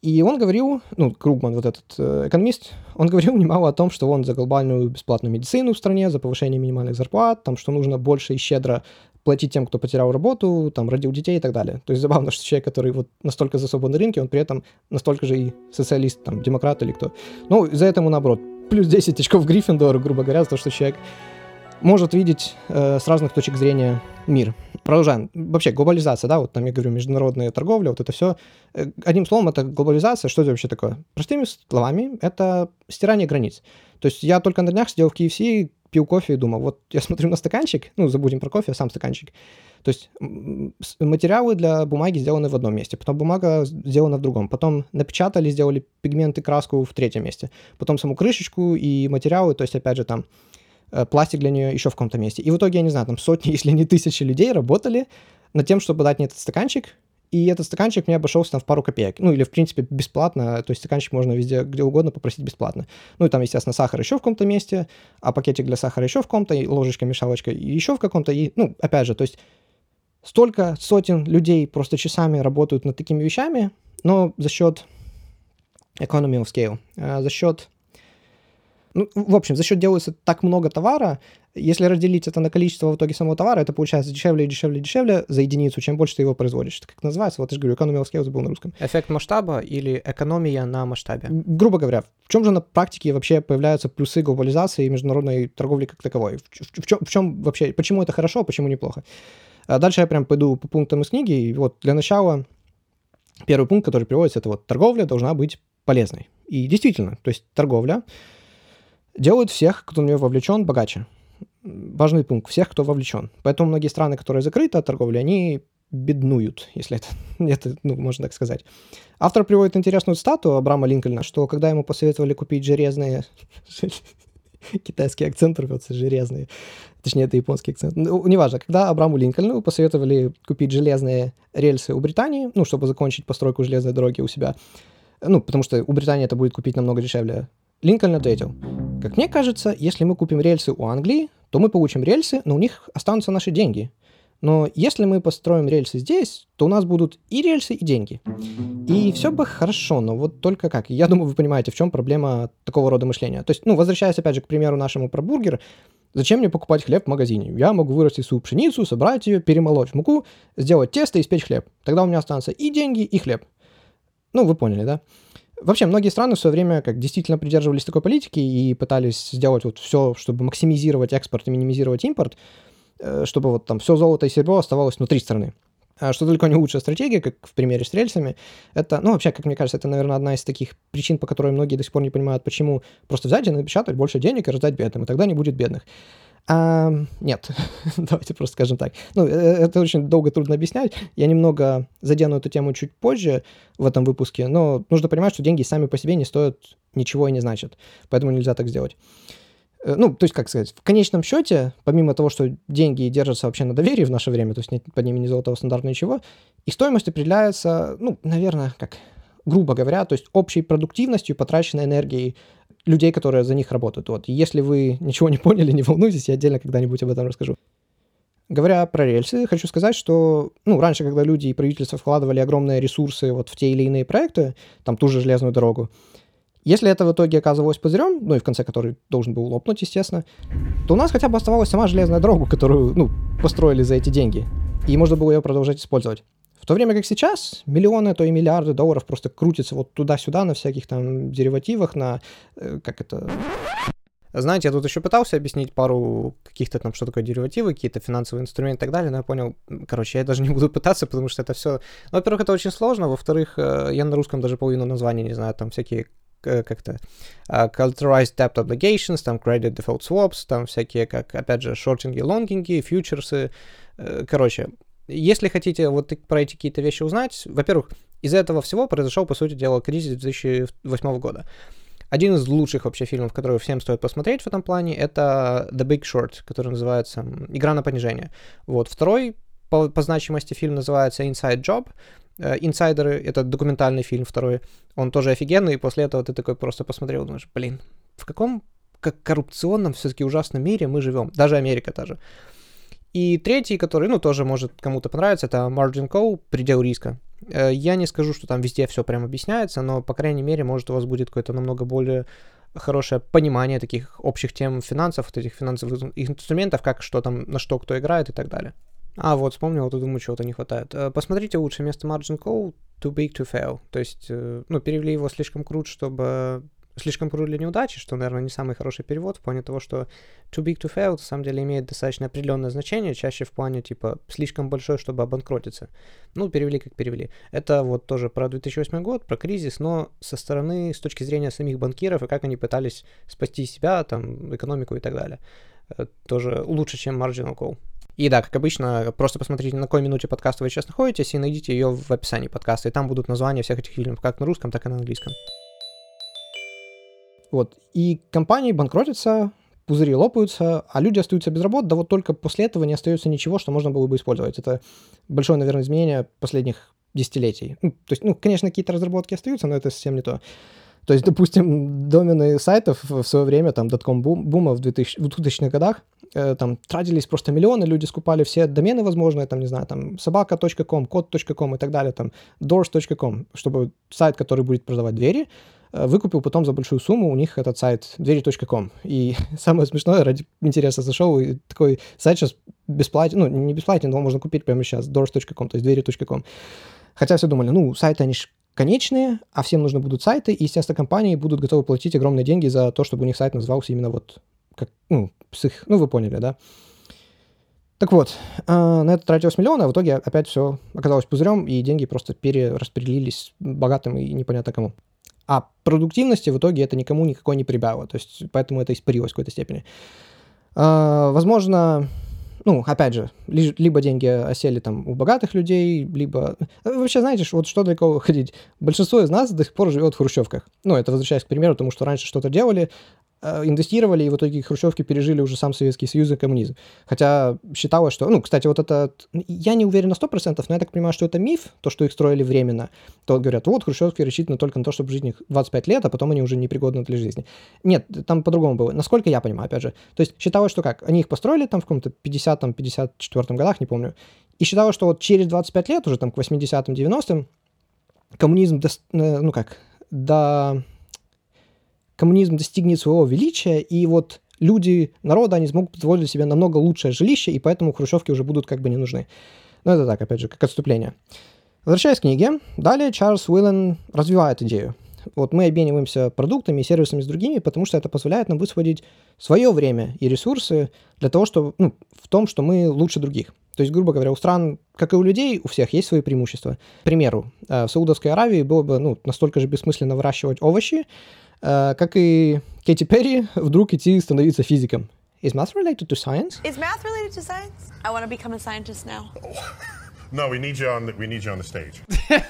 И он говорил, ну, Кругман, вот этот э, экономист, он говорил немало о том, что он за глобальную бесплатную медицину в стране, за повышение минимальных зарплат, там, что нужно больше и щедро платить тем, кто потерял работу, там, родил детей и так далее. То есть забавно, что человек, который вот настолько за свободный рынке, он при этом настолько же и социалист, там, демократ или кто. Ну, за это ему наоборот. Плюс 10 очков Гриффиндору, грубо говоря, за то, что человек может видеть э, с разных точек зрения мир. Продолжаем. Вообще, глобализация, да, вот там я говорю, международная торговля, вот это все. Э, одним словом, это глобализация. Что это вообще такое? Простыми словами, это стирание границ. То есть я только на днях сидел в KFC, пил кофе и думал, вот я смотрю на стаканчик, ну, забудем про кофе, а сам стаканчик. То есть материалы для бумаги сделаны в одном месте, потом бумага сделана в другом, потом напечатали, сделали пигмент и краску в третьем месте, потом саму крышечку и материалы, то есть, опять же, там пластик для нее еще в каком-то месте. И в итоге, я не знаю, там сотни, <laughs> если не тысячи людей работали над тем, чтобы дать мне этот стаканчик, и этот стаканчик мне обошелся там в пару копеек. Ну, или, в принципе, бесплатно. То есть стаканчик можно везде, где угодно попросить бесплатно. Ну, и там, естественно, сахар еще в каком-то месте, а пакетик для сахара еще в каком-то, и ложечка, мешалочка еще в каком-то. И, ну, опять же, то есть столько сотен людей просто часами работают над такими вещами, но за счет economy of scale, э, за счет ну, в общем, за счет делается так много товара, если разделить это на количество в итоге самого товара, это получается дешевле и дешевле и дешевле за единицу, чем больше ты его производишь. Это как называется? Вот я же говорю, economy of scale забыл на русском. Эффект масштаба или экономия на масштабе? Грубо говоря, в чем же на практике вообще появляются плюсы глобализации и международной торговли как таковой? В, в, в, чем, в чем вообще, почему это хорошо, а почему неплохо? А дальше я прям пойду по пунктам из книги. И вот для начала первый пункт, который приводится, это вот торговля должна быть полезной. И действительно, то есть торговля делают всех, кто в нее вовлечен, богаче. Важный пункт. Всех, кто вовлечен. Поэтому многие страны, которые закрыты от торговли, они беднуют, если это, <laughs> это ну, можно так сказать. Автор приводит интересную стату Абрама Линкольна, что когда ему посоветовали купить железные... <laughs> Китайский акцент рвется, железные. Точнее, это японский акцент. Ну, неважно, когда Абраму Линкольну посоветовали купить железные рельсы у Британии, ну, чтобы закончить постройку железной дороги у себя, ну, потому что у Британии это будет купить намного дешевле Линкольн ответил, как мне кажется, если мы купим рельсы у Англии, то мы получим рельсы, но у них останутся наши деньги. Но если мы построим рельсы здесь, то у нас будут и рельсы, и деньги. И все бы хорошо, но вот только как? Я думаю, вы понимаете, в чем проблема такого рода мышления. То есть, ну, возвращаясь опять же к примеру нашему про бургер, зачем мне покупать хлеб в магазине? Я могу вырастить свою пшеницу, собрать ее, перемолоть в муку, сделать тесто и испечь хлеб. Тогда у меня останутся и деньги, и хлеб. Ну, вы поняли, да? Вообще, многие страны в свое время как действительно придерживались такой политики и пытались сделать вот все, чтобы максимизировать экспорт и минимизировать импорт, э, чтобы вот там все золото и серебро оставалось внутри страны. А что далеко не лучшая стратегия, как в примере с рельсами, это, ну, вообще, как мне кажется, это, наверное, одна из таких причин, по которой многие до сих пор не понимают, почему просто взять и напечатать больше денег и раздать бедным, и тогда не будет бедных. А, нет, <laughs> давайте просто скажем так. Ну, э, это очень долго, трудно объяснять. Я немного задену эту тему чуть позже в этом выпуске, но нужно понимать, что деньги сами по себе не стоят ничего и не значат. Поэтому нельзя так сделать. Э, ну, то есть, как сказать, в конечном счете, помимо того, что деньги держатся вообще на доверии в наше время, то есть нет под ними ни золотого стандарта, ничего, их стоимость определяется, ну, наверное, как грубо говоря, то есть общей продуктивностью потраченной энергии людей, которые за них работают. Вот. Если вы ничего не поняли, не волнуйтесь, я отдельно когда-нибудь об этом расскажу. Говоря про рельсы, хочу сказать, что ну, раньше, когда люди и правительство вкладывали огромные ресурсы вот в те или иные проекты, там ту же железную дорогу, если это в итоге оказывалось пузырем, ну и в конце который должен был лопнуть, естественно, то у нас хотя бы оставалась сама железная дорога, которую ну, построили за эти деньги, и можно было ее продолжать использовать то время как сейчас миллионы, то и миллиарды долларов просто крутятся вот туда-сюда на всяких там деривативах, на, э, как это... Знаете, я тут еще пытался объяснить пару каких-то там, что такое деривативы, какие-то финансовые инструменты и так далее, но я понял, короче, я даже не буду пытаться, потому что это все... Ну, во-первых, это очень сложно, во-вторых, э, я на русском даже половину названий не знаю, там всякие как-то uh, culturalized debt obligations, там credit default swaps, там всякие, как, опять же, шортинги, лонгинги, фьючерсы. Короче, если хотите вот про эти какие-то вещи узнать, во-первых, из этого всего произошел, по сути дела, кризис 2008 года. Один из лучших вообще фильмов, который всем стоит посмотреть в этом плане, это The Big Short, который называется «Игра на понижение». Вот. Второй по, по значимости фильм называется Inside Job. Э, Инсайдеры — это документальный фильм второй. Он тоже офигенный, и после этого ты такой просто посмотрел, думаешь, блин, в каком как коррупционном все-таки ужасном мире мы живем. Даже Америка тоже. И третий, который, ну, тоже может кому-то понравиться, это Margin Call, предел риска. Э, я не скажу, что там везде все прям объясняется, но, по крайней мере, может, у вас будет какое-то намного более хорошее понимание таких общих тем финансов, вот этих финансовых инструментов, как что там, на что кто играет и так далее. А, вот, вспомнил, вот думаю, чего-то не хватает. Э, посмотрите лучше вместо Margin Call Too Big to Fail. То есть, э, ну, перевели его слишком крут, чтобы... Слишком крут для неудачи, что, наверное, не самый хороший перевод в плане того, что too big to fail на самом деле имеет достаточно определенное значение, чаще в плане, типа, слишком большой, чтобы обанкротиться. Ну, перевели как перевели. Это вот тоже про 2008 год, про кризис, но со стороны, с точки зрения самих банкиров и как они пытались спасти себя, там, экономику и так далее. Э, тоже лучше, чем marginal call. И да, как обычно, просто посмотрите, на какой минуте подкаста вы сейчас находитесь, и найдите ее в описании подкаста, и там будут названия всех этих фильмов, как на русском, так и на английском. Вот, и компании банкротятся, пузыри лопаются, а люди остаются без работы, да вот только после этого не остается ничего, что можно было бы использовать. Это большое, наверное, изменение последних десятилетий. Ну, то есть, ну, конечно, какие-то разработки остаются, но это совсем не то. То есть, допустим, домены сайтов в свое время, там, дотком бума в 2000, в 2000-х годах, там, тратились просто миллионы, люди скупали все домены возможные, там, не знаю, там, собака.ком, код.ком и так далее, там, doors.com, чтобы сайт, который будет продавать двери, э, выкупил потом за большую сумму у них этот сайт двери.ком. И <laughs> самое смешное, ради интереса зашел, и такой сайт сейчас бесплатен, ну, не бесплатен, но можно купить прямо сейчас, doors.com, то есть двери.ком. Хотя все думали, ну, сайты, они же конечные, а всем нужны будут сайты, и, естественно, компании будут готовы платить огромные деньги за то, чтобы у них сайт назывался именно вот как, ну, с их, ну, вы поняли, да? Так вот, э, на это тратилось миллион, а в итоге опять все оказалось пузырем, и деньги просто перераспределились богатым и непонятно кому. А продуктивности в итоге это никому никакой не прибавило, то есть поэтому это испарилось в какой-то степени. Э, возможно, ну, опять же, либо деньги осели там у богатых людей, либо... Э, вообще, знаете, вот что далеко ходить? Большинство из нас до сих пор живет в хрущевках. Ну, это возвращаясь к примеру, потому что раньше что-то делали, инвестировали, и в итоге хрущевки пережили уже сам Советский Союз и коммунизм. Хотя считалось, что... Ну, кстати, вот это... Я не уверен на 100%, но я так понимаю, что это миф, то, что их строили временно. То говорят, вот, хрущевки рассчитаны только на то, чтобы жить в них 25 лет, а потом они уже непригодны для жизни. Нет, там по-другому было. Насколько я понимаю, опять же. То есть считалось, что как? Они их построили там в каком-то 50-м, 54 годах, не помню. И считалось, что вот через 25 лет, уже там к 80-м, 90-м, коммунизм, до, э, ну как, до коммунизм достигнет своего величия, и вот люди, народа, они смогут позволить себе намного лучшее жилище, и поэтому хрущевки уже будут как бы не нужны. Но это так, опять же, как отступление. Возвращаясь к книге, далее Чарльз Уиллен развивает идею. Вот мы обмениваемся продуктами и сервисами с другими, потому что это позволяет нам высвободить свое время и ресурсы для того, чтобы, ну, в том, что мы лучше других. То есть, грубо говоря, у стран, как и у людей, у всех есть свои преимущества. К примеру, э, в Саудовской Аравии было бы ну, настолько же бессмысленно выращивать овощи, как и Кэти Перри, вдруг идти становиться физиком. Is math related to science? Is math related to science? I want to become a scientist now. <laughs> No, we need you on the, we need you on the stage. <laughs>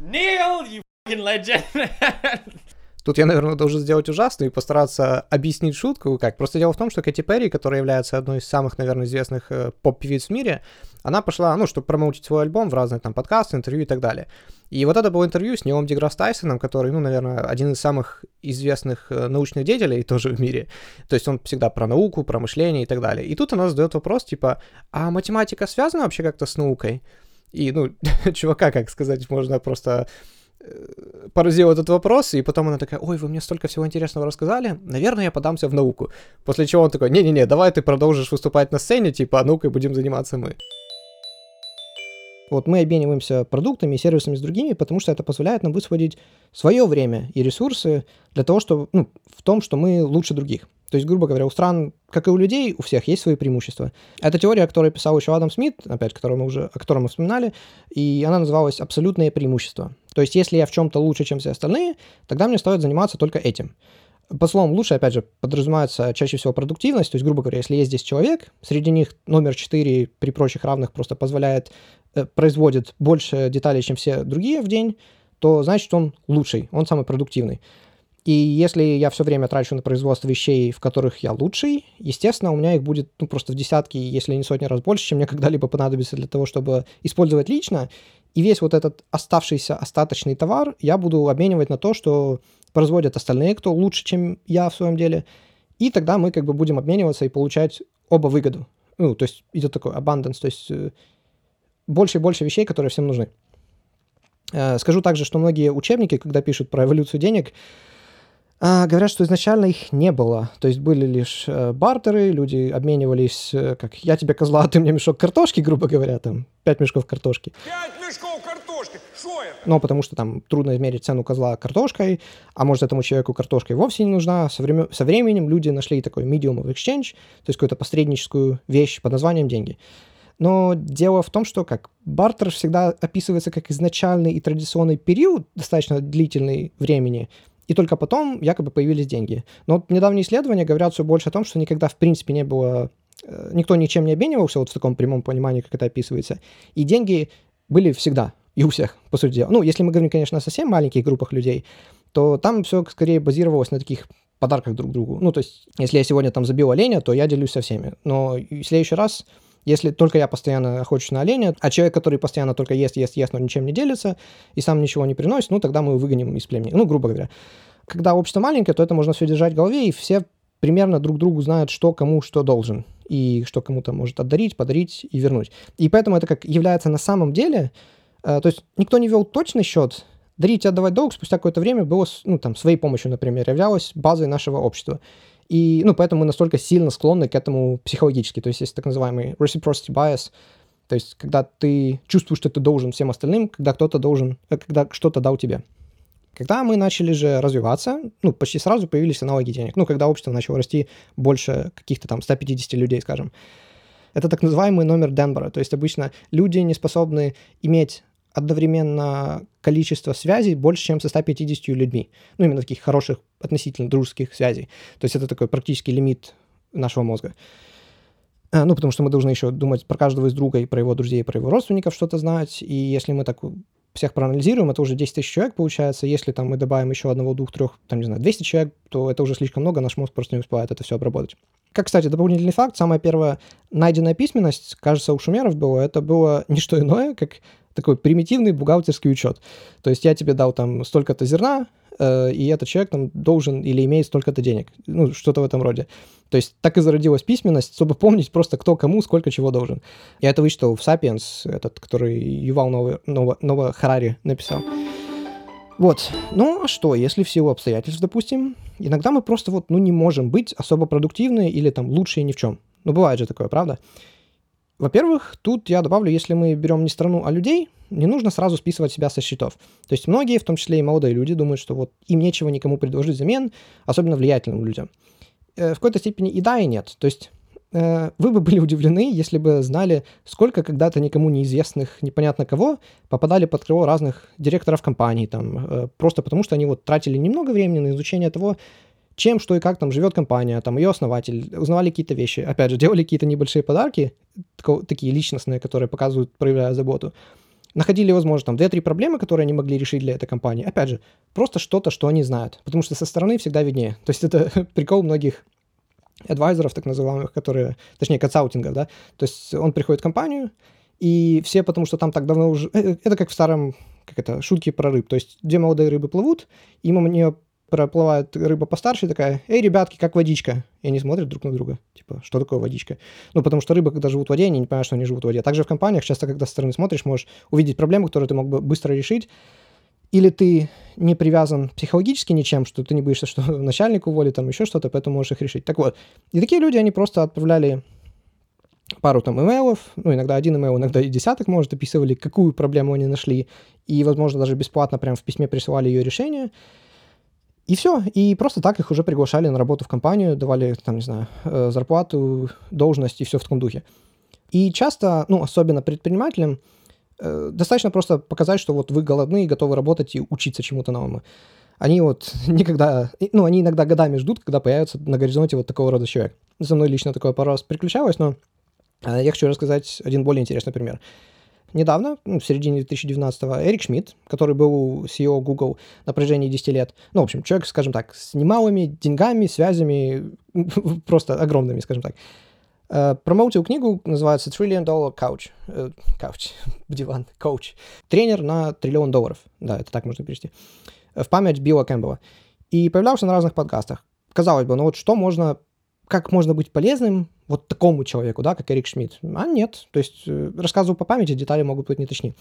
Neil, you fucking legend. <laughs> Тут я, наверное, должен сделать ужасно и постараться объяснить шутку. Как? Просто дело в том, что Кэти Перри, которая является одной из самых, наверное, известных э, поп-певиц в мире, она пошла, ну, чтобы промоутить свой альбом в разные там подкасты, интервью и так далее. И вот это было интервью с Нилом Деграсс Тайсоном, который, ну, наверное, один из самых известных э, научных деятелей тоже в мире. То есть он всегда про науку, про мышление и так далее. И тут она задает вопрос, типа, а математика связана вообще как-то с наукой? И, ну, <laughs> чувака, как сказать, можно просто поразил этот вопрос, и потом она такая, ой, вы мне столько всего интересного рассказали, наверное, я подамся в науку. После чего он такой, не-не-не, давай ты продолжишь выступать на сцене, типа, а наукой будем заниматься мы. Вот мы обмениваемся продуктами и сервисами с другими, потому что это позволяет нам высвободить свое время и ресурсы для того, чтобы, ну, в том, что мы лучше других. То есть, грубо говоря, у стран, как и у людей, у всех есть свои преимущества. Это теория, которую писал еще Адам Смит, опять, которую мы уже, о которой мы вспоминали, и она называлась «абсолютное преимущество». То есть, если я в чем-то лучше, чем все остальные, тогда мне стоит заниматься только этим. По словам лучше, опять же, подразумевается чаще всего продуктивность. То есть, грубо говоря, если есть 10 человек, среди них номер 4 при прочих равных просто позволяет, э, производит больше деталей, чем все другие в день, то значит он лучший, он самый продуктивный. И если я все время трачу на производство вещей, в которых я лучший, естественно, у меня их будет ну, просто в десятки, если не сотни раз больше, чем мне когда-либо понадобится для того, чтобы использовать лично. И весь вот этот оставшийся остаточный товар я буду обменивать на то, что производят остальные, кто лучше, чем я в своем деле. И тогда мы как бы будем обмениваться и получать оба выгоду. Ну, то есть идет такой abundance, то есть э, больше и больше вещей, которые всем нужны. Э, скажу также, что многие учебники, когда пишут про эволюцию денег, а, говорят, что изначально их не было. То есть были лишь э, бартеры, люди обменивались, э, как я тебе козла, а ты мне мешок картошки, грубо говоря, там, пять мешков картошки. Пять мешков картошки! Что это? Ну, потому что там трудно измерить цену козла картошкой, а может этому человеку картошка и вовсе не нужна. Со, время, со временем люди нашли такой medium of exchange, то есть какую-то посредническую вещь под названием деньги. Но дело в том, что как бартер всегда описывается как изначальный и традиционный период, достаточно длительный времени, и только потом якобы появились деньги. Но вот недавние исследования говорят все больше о том, что никогда в принципе не было, э, никто ничем не обменивался вот в таком прямом понимании, как это описывается, и деньги были всегда и у всех, по сути дела. Ну, если мы говорим, конечно, о совсем маленьких группах людей, то там все скорее базировалось на таких подарках друг другу. Ну, то есть, если я сегодня там забил оленя, то я делюсь со всеми. Но в следующий раз если только я постоянно охочусь на оленя, а человек, который постоянно только ест, ест, ест, но ничем не делится, и сам ничего не приносит, ну, тогда мы его выгоним из племени. Ну, грубо говоря. Когда общество маленькое, то это можно все держать в голове, и все примерно друг другу знают, что кому что должен, и что кому-то может отдарить, подарить и вернуть. И поэтому это как является на самом деле, э, то есть никто не вел точный счет, дарить и отдавать долг спустя какое-то время было, ну, там, своей помощью, например, являлось базой нашего общества. И, ну, поэтому мы настолько сильно склонны к этому психологически. То есть есть так называемый reciprocity bias, то есть когда ты чувствуешь, что ты должен всем остальным, когда кто-то должен, э, когда что-то дал тебе. Когда мы начали же развиваться, ну, почти сразу появились аналоги денег. Ну, когда общество начало расти больше каких-то там 150 людей, скажем. Это так называемый номер Денбера. То есть обычно люди не способны иметь одновременно количество связей больше, чем со 150 людьми. Ну, именно таких хороших, относительно дружеских связей. То есть это такой практически лимит нашего мозга. А, ну, потому что мы должны еще думать про каждого из друга и про его друзей, и про его родственников что-то знать. И если мы так всех проанализируем, это уже 10 тысяч человек получается. Если там мы добавим еще одного, двух, трех, там, не знаю, 200 человек, то это уже слишком много, наш мозг просто не успевает это все обработать. Как, кстати, дополнительный факт, самая первая найденная письменность, кажется, у шумеров было, это было не что иное, как такой примитивный бухгалтерский учет. То есть я тебе дал там столько-то зерна, э, и этот человек там должен или имеет столько-то денег. Ну, что-то в этом роде. То есть так и зародилась письменность, чтобы помнить просто кто кому сколько чего должен. Я это вычитал в «Сапиенс», этот, который Ювал Нова, Нова, Нова Харари написал. Вот. Ну, а что, если в силу обстоятельств, допустим, иногда мы просто вот, ну, не можем быть особо продуктивны или там лучшие ни в чем. Ну, бывает же такое, правда? Во-первых, тут я добавлю, если мы берем не страну, а людей, не нужно сразу списывать себя со счетов. То есть многие, в том числе и молодые люди, думают, что вот им нечего никому предложить взамен, особенно влиятельным людям. Э, в какой-то степени и да, и нет. То есть э, вы бы были удивлены, если бы знали, сколько когда-то никому неизвестных, непонятно кого, попадали под крыло разных директоров компаний, там, э, просто потому что они вот тратили немного времени на изучение того, чем, что и как там живет компания, там ее основатель, узнавали какие-то вещи, опять же, <laughs> делали какие-то небольшие подарки, такие личностные, которые показывают, проявляя заботу, находили, возможно, там 2-3 проблемы, которые они могли решить для этой компании. Опять же, просто что-то, что они знают, потому что со стороны всегда виднее. То есть это <laughs> прикол многих адвайзеров, так называемых, которые, точнее, консалтингов, да, то есть он приходит в компанию, и все, потому что там так давно уже... Э, это как в старом, как это, шутки про рыб. То есть две молодые рыбы плывут, и мимо нее проплывает рыба постарше, такая, эй, ребятки, как водичка? И они смотрят друг на друга, типа, что такое водичка? Ну, потому что рыбы, когда живут в воде, они не понимают, что они живут в воде. Также в компаниях часто, когда со стороны смотришь, можешь увидеть проблемы, которые ты мог бы быстро решить, или ты не привязан психологически ничем, что ты не боишься, что <laughs> начальник уволит, там еще что-то, поэтому можешь их решить. Так вот, и такие люди, они просто отправляли пару там имейлов, ну, иногда один имейл, иногда и десяток, может, описывали, какую проблему они нашли, и, возможно, даже бесплатно прямо в письме присылали ее решение, И все. И просто так их уже приглашали на работу в компанию, давали, там, не знаю, э, зарплату, должность и все в таком духе. И часто, ну, особенно предпринимателям, э, достаточно просто показать, что вот вы голодны и готовы работать и учиться чему-то новому. Они вот <laughs> никогда, ну, они иногда годами ждут, когда появится на горизонте вот такого рода человек. За мной лично такое пару раз приключалось, но э, я хочу рассказать один более интересный пример недавно, ну, в середине 2019-го, Эрик Шмидт, который был CEO Google на протяжении 10 лет. Ну, в общем, человек, скажем так, с немалыми деньгами, связями, <laughs> просто огромными, скажем так. Uh, промоутил книгу, называется Trillion Dollar Couch. Uh, couch, <laughs> диван, коуч. Тренер на триллион долларов. Да, это так можно перевести. В память Билла Кэмпбелла. И появлялся на разных подкастах. Казалось бы, ну вот что можно как можно быть полезным вот такому человеку, да, как Эрик Шмидт? А нет. То есть э, рассказываю по памяти, детали могут быть не точны.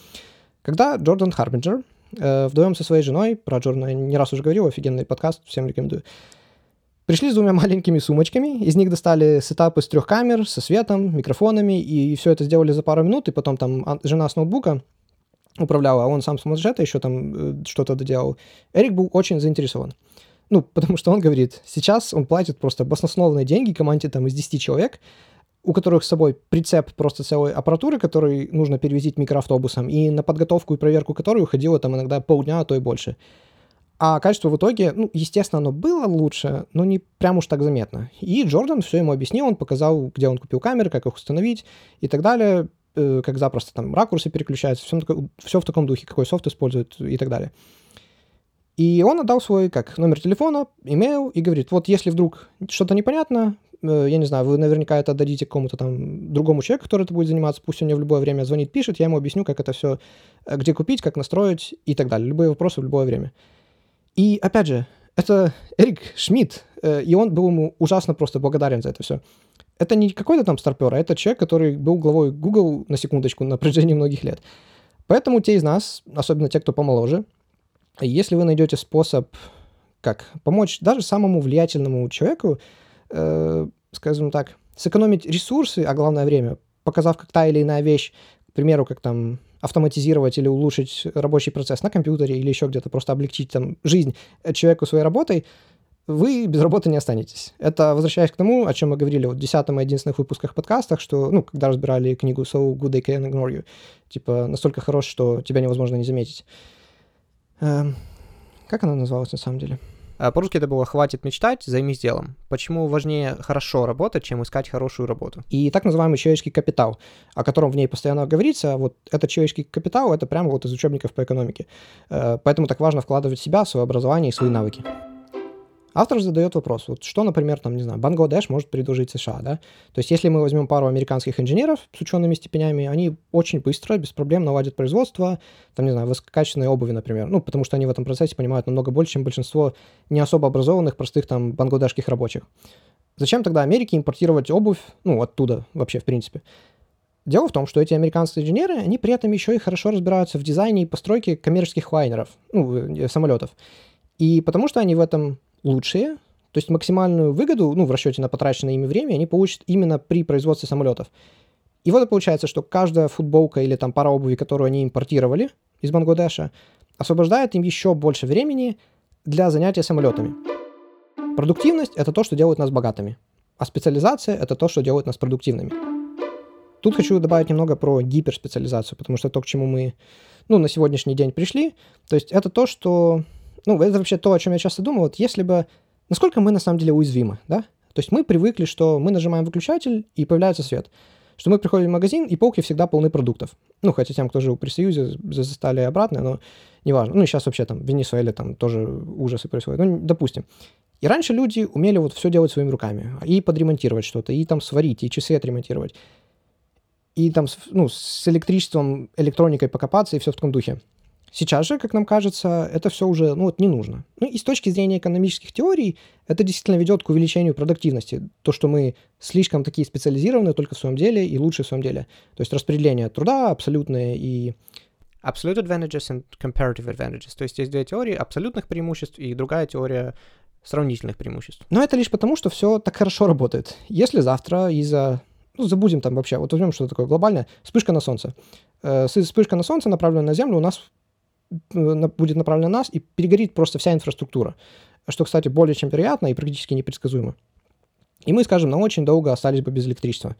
Когда Джордан Харбинджер э, вдвоем со своей женой, про Джордана я не раз уже говорил, офигенный подкаст, всем рекомендую, пришли с двумя <laughs> маленькими сумочками, из них достали сетапы с трех камер, со светом, микрофонами, и все это сделали за пару минут, и потом там жена с ноутбука управляла, а он сам с планшета еще там э, что-то доделал. Эрик был очень заинтересован. Ну, потому что он говорит, сейчас он платит просто баснословные деньги команде там из 10 человек, у которых с собой прицеп просто целой аппаратуры, который нужно перевозить микроавтобусом, и на подготовку и проверку которой уходило там иногда полдня, а то и больше. А качество в итоге, ну, естественно, оно было лучше, но не прям уж так заметно. И Джордан все ему объяснил, он показал, где он купил камеры, как их установить и так далее, э, как запросто там ракурсы переключаются, все, все в таком духе, какой софт используют и так далее. И он отдал свой, как, номер телефона, имейл, и говорит, вот если вдруг что-то непонятно, э, я не знаю, вы наверняка это отдадите кому-то там другому человеку, который это будет заниматься, пусть он мне в любое время звонит, пишет, я ему объясню, как это все, э, где купить, как настроить и так далее. Любые вопросы в любое время. И опять же, это Эрик Шмидт, э, и он был ему ужасно просто благодарен за это все. Это не какой-то там старпер, а это человек, который был главой Google, на секундочку, на протяжении многих лет. Поэтому те из нас, особенно те, кто помоложе, если вы найдете способ, как помочь даже самому влиятельному человеку, э, скажем так, сэкономить ресурсы, а главное время, показав, как та или иная вещь, к примеру, как там автоматизировать или улучшить рабочий процесс на компьютере или еще где-то, просто облегчить там жизнь человеку своей работой, вы без работы не останетесь. Это возвращаясь к тому, о чем мы говорили в десятом и одиннадцатых выпусках подкастах, что, ну, когда разбирали книгу So Good They Can Ignore You, типа, настолько хорош, что тебя невозможно не заметить. Эм, как она называлась на самом деле? А, по-русски это было «хватит мечтать, займись делом». Почему важнее хорошо работать, чем искать хорошую работу? И так называемый человеческий капитал, о котором в ней постоянно говорится, вот этот человеческий капитал, это прямо вот из учебников по экономике. Э, поэтому так важно вкладывать в себя, свое образование и свои навыки. Автор задает вопрос, вот что, например, там, не знаю, Бангладеш может предложить США, да? То есть если мы возьмем пару американских инженеров с учеными степенями, они очень быстро, без проблем наладят производство, там, не знаю, высококачественной обуви, например, ну, потому что они в этом процессе понимают намного больше, чем большинство не особо образованных, простых там бангладешских рабочих. Зачем тогда Америке импортировать обувь, ну, оттуда вообще, в принципе? Дело в том, что эти американские инженеры, они при этом еще и хорошо разбираются в дизайне и постройке коммерческих лайнеров, ну, э, самолетов. И потому что они в этом лучшие, то есть максимальную выгоду, ну, в расчете на потраченное ими время, они получат именно при производстве самолетов. И вот и получается, что каждая футболка или там пара обуви, которую они импортировали из Бангладеша, освобождает им еще больше времени для занятия самолетами. Продуктивность — это то, что делает нас богатыми, а специализация — это то, что делает нас продуктивными. Тут хочу добавить немного про гиперспециализацию, потому что то, к чему мы ну, на сегодняшний день пришли, то есть это то, что ну, это вообще то, о чем я часто думаю, вот если бы, насколько мы на самом деле уязвимы, да? То есть мы привыкли, что мы нажимаем выключатель, и появляется свет. Что мы приходим в магазин, и полки всегда полны продуктов. Ну, хотя тем, кто жил при Союзе, застали обратно, но неважно. Ну, и сейчас вообще там в Венесуэле там тоже ужасы происходят. Ну, допустим. И раньше люди умели вот все делать своими руками. И подремонтировать что-то, и там сварить, и часы отремонтировать. И там, ну, с электричеством, электроникой покопаться, и все в таком духе. Сейчас же, как нам кажется, это все уже ну, вот не нужно. Ну и с точки зрения экономических теорий, это действительно ведет к увеличению продуктивности. То, что мы слишком такие специализированные только в своем деле и лучше в своем деле. То есть распределение труда абсолютное и... Absolute advantages and comparative advantages. То есть есть две теории абсолютных преимуществ и другая теория сравнительных преимуществ. Но это лишь потому, что все так хорошо работает. Если завтра из-за ну, забудем там вообще, вот возьмем что-то такое глобальное, вспышка на Солнце. Э, вспышка на Солнце, направленная на Землю, у нас будет направлена на нас, и перегорит просто вся инфраструктура. что, кстати, более чем вероятно и практически непредсказуемо. И мы, скажем, на очень долго остались бы без электричества.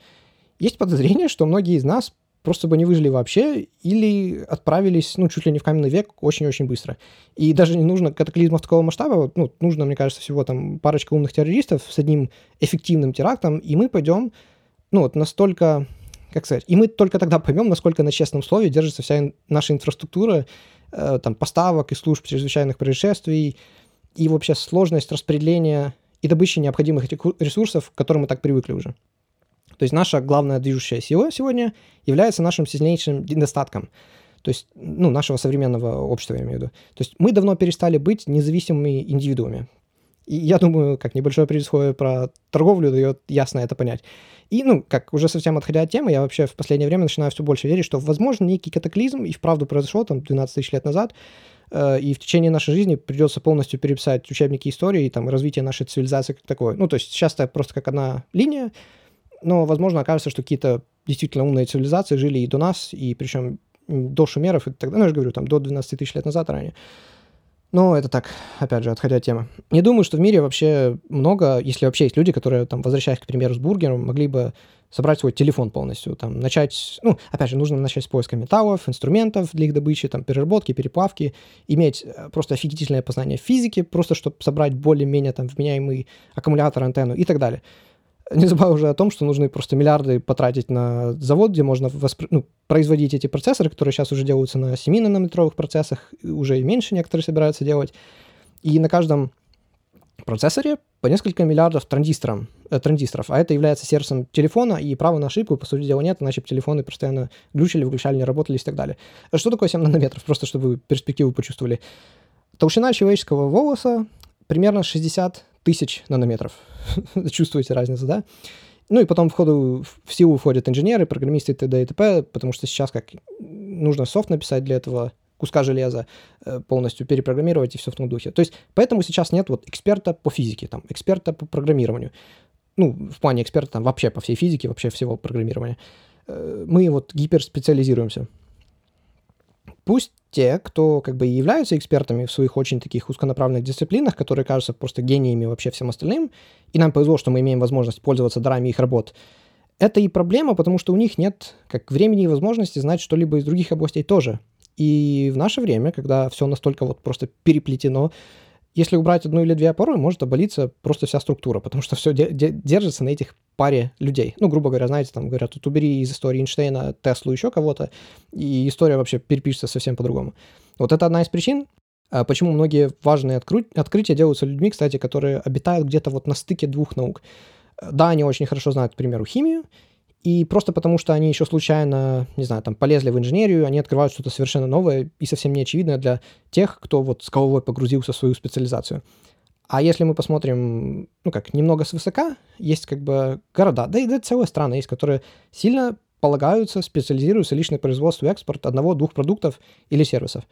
Есть подозрение, что многие из нас просто бы не выжили вообще или отправились, ну, чуть ли не в каменный век очень-очень быстро. И даже не нужно катаклизмов такого масштаба, ну, нужно, мне кажется, всего там парочка умных террористов с одним эффективным терактом, и мы пойдем, ну, вот настолько, как сказать, и мы только тогда поймем, насколько на честном слове держится вся наша инфраструктура, э, там, поставок и служб чрезвычайных происшествий, и вообще сложность распределения и добычи необходимых ресурсов, к которым мы так привыкли уже. То есть наша главная движущая сила сегодня является нашим сильнейшим недостатком. То есть, ну, нашего современного общества, я имею в виду. То есть мы давно перестали быть независимыми индивидуумами. И я думаю, как небольшое предисловие про торговлю дает ясно это понять. И, ну, как уже совсем отходя от темы, я вообще в последнее время начинаю все больше верить, что, возможно, некий катаклизм и вправду произошел там 12 тысяч лет назад, э, и в течение нашей жизни придется полностью переписать учебники истории и там развитие нашей цивилизации как такое. Ну, то есть сейчас это просто как одна линия, но, возможно, окажется, что какие-то действительно умные цивилизации жили и до нас, и причем до шумеров и так далее, ну, я же говорю, там, до 12 тысяч лет назад ранее. Но это так, опять же, отходя от темы. Не думаю, что в мире вообще много, если вообще есть люди, которые, там, возвращаясь, к примеру, с бургером, могли бы собрать свой телефон полностью, там, начать, ну, опять же, нужно начать с поиска металлов, инструментов для их добычи, там, переработки, переплавки, иметь э, просто офигительное познание физики, просто чтобы собрать более-менее, там, вменяемый аккумулятор, антенну и так далее не забывая уже о том, что нужны просто миллиарды потратить на завод, где можно воспро... ну, производить эти процессоры, которые сейчас уже делаются на 7-нанометровых процессах, уже и меньше некоторые собираются делать. И на каждом процессоре по несколько миллиардов транзисторов, э, транзисторов, а это является сердцем телефона, и права на ошибку, по сути дела, нет, иначе бы телефоны постоянно глючили, выключали, не работали и так далее. Что такое 7 нанометров? Просто чтобы вы перспективу почувствовали. Толщина человеческого волоса примерно 60 тысяч нанометров. <laughs> Чувствуете разницу, да? Ну и потом в, ходу, в силу входят инженеры, программисты и т.д. и т.п., потому что сейчас как нужно софт написать для этого куска железа, э, полностью перепрограммировать и все в том духе. То есть поэтому сейчас нет вот эксперта по физике, там, эксперта по программированию. Ну, в плане эксперта там вообще по всей физике, вообще всего программирования. Э, мы вот гиперспециализируемся. Пусть те, кто как бы и являются экспертами в своих очень таких узконаправленных дисциплинах, которые кажутся просто гениями вообще всем остальным, и нам повезло, что мы имеем возможность пользоваться дарами их работ, это и проблема, потому что у них нет как времени и возможности знать что-либо из других областей тоже. И в наше время, когда все настолько вот просто переплетено, если убрать одну или две опоры, может обвалиться просто вся структура, потому что все держится на этих паре людей. Ну, грубо говоря, знаете, там говорят, тут убери из истории Эйнштейна Теслу еще кого-то, и история вообще перепишется совсем по-другому. Вот это одна из причин, а, почему многие важные откры... открытия делаются людьми, кстати, которые обитают где-то вот на стыке двух наук. Да, они очень хорошо знают, к примеру, химию, и просто потому, что они еще случайно, не знаю, там, полезли в инженерию, они открывают что-то совершенно новое и совсем неочевидное для тех, кто вот с головой погрузился в свою специализацию. А если мы посмотрим, ну как, немного свысока, есть как бы города, да и да, целые страны есть, которые сильно полагаются, специализируются лишь на производство и экспорт одного-двух продуктов или сервисов.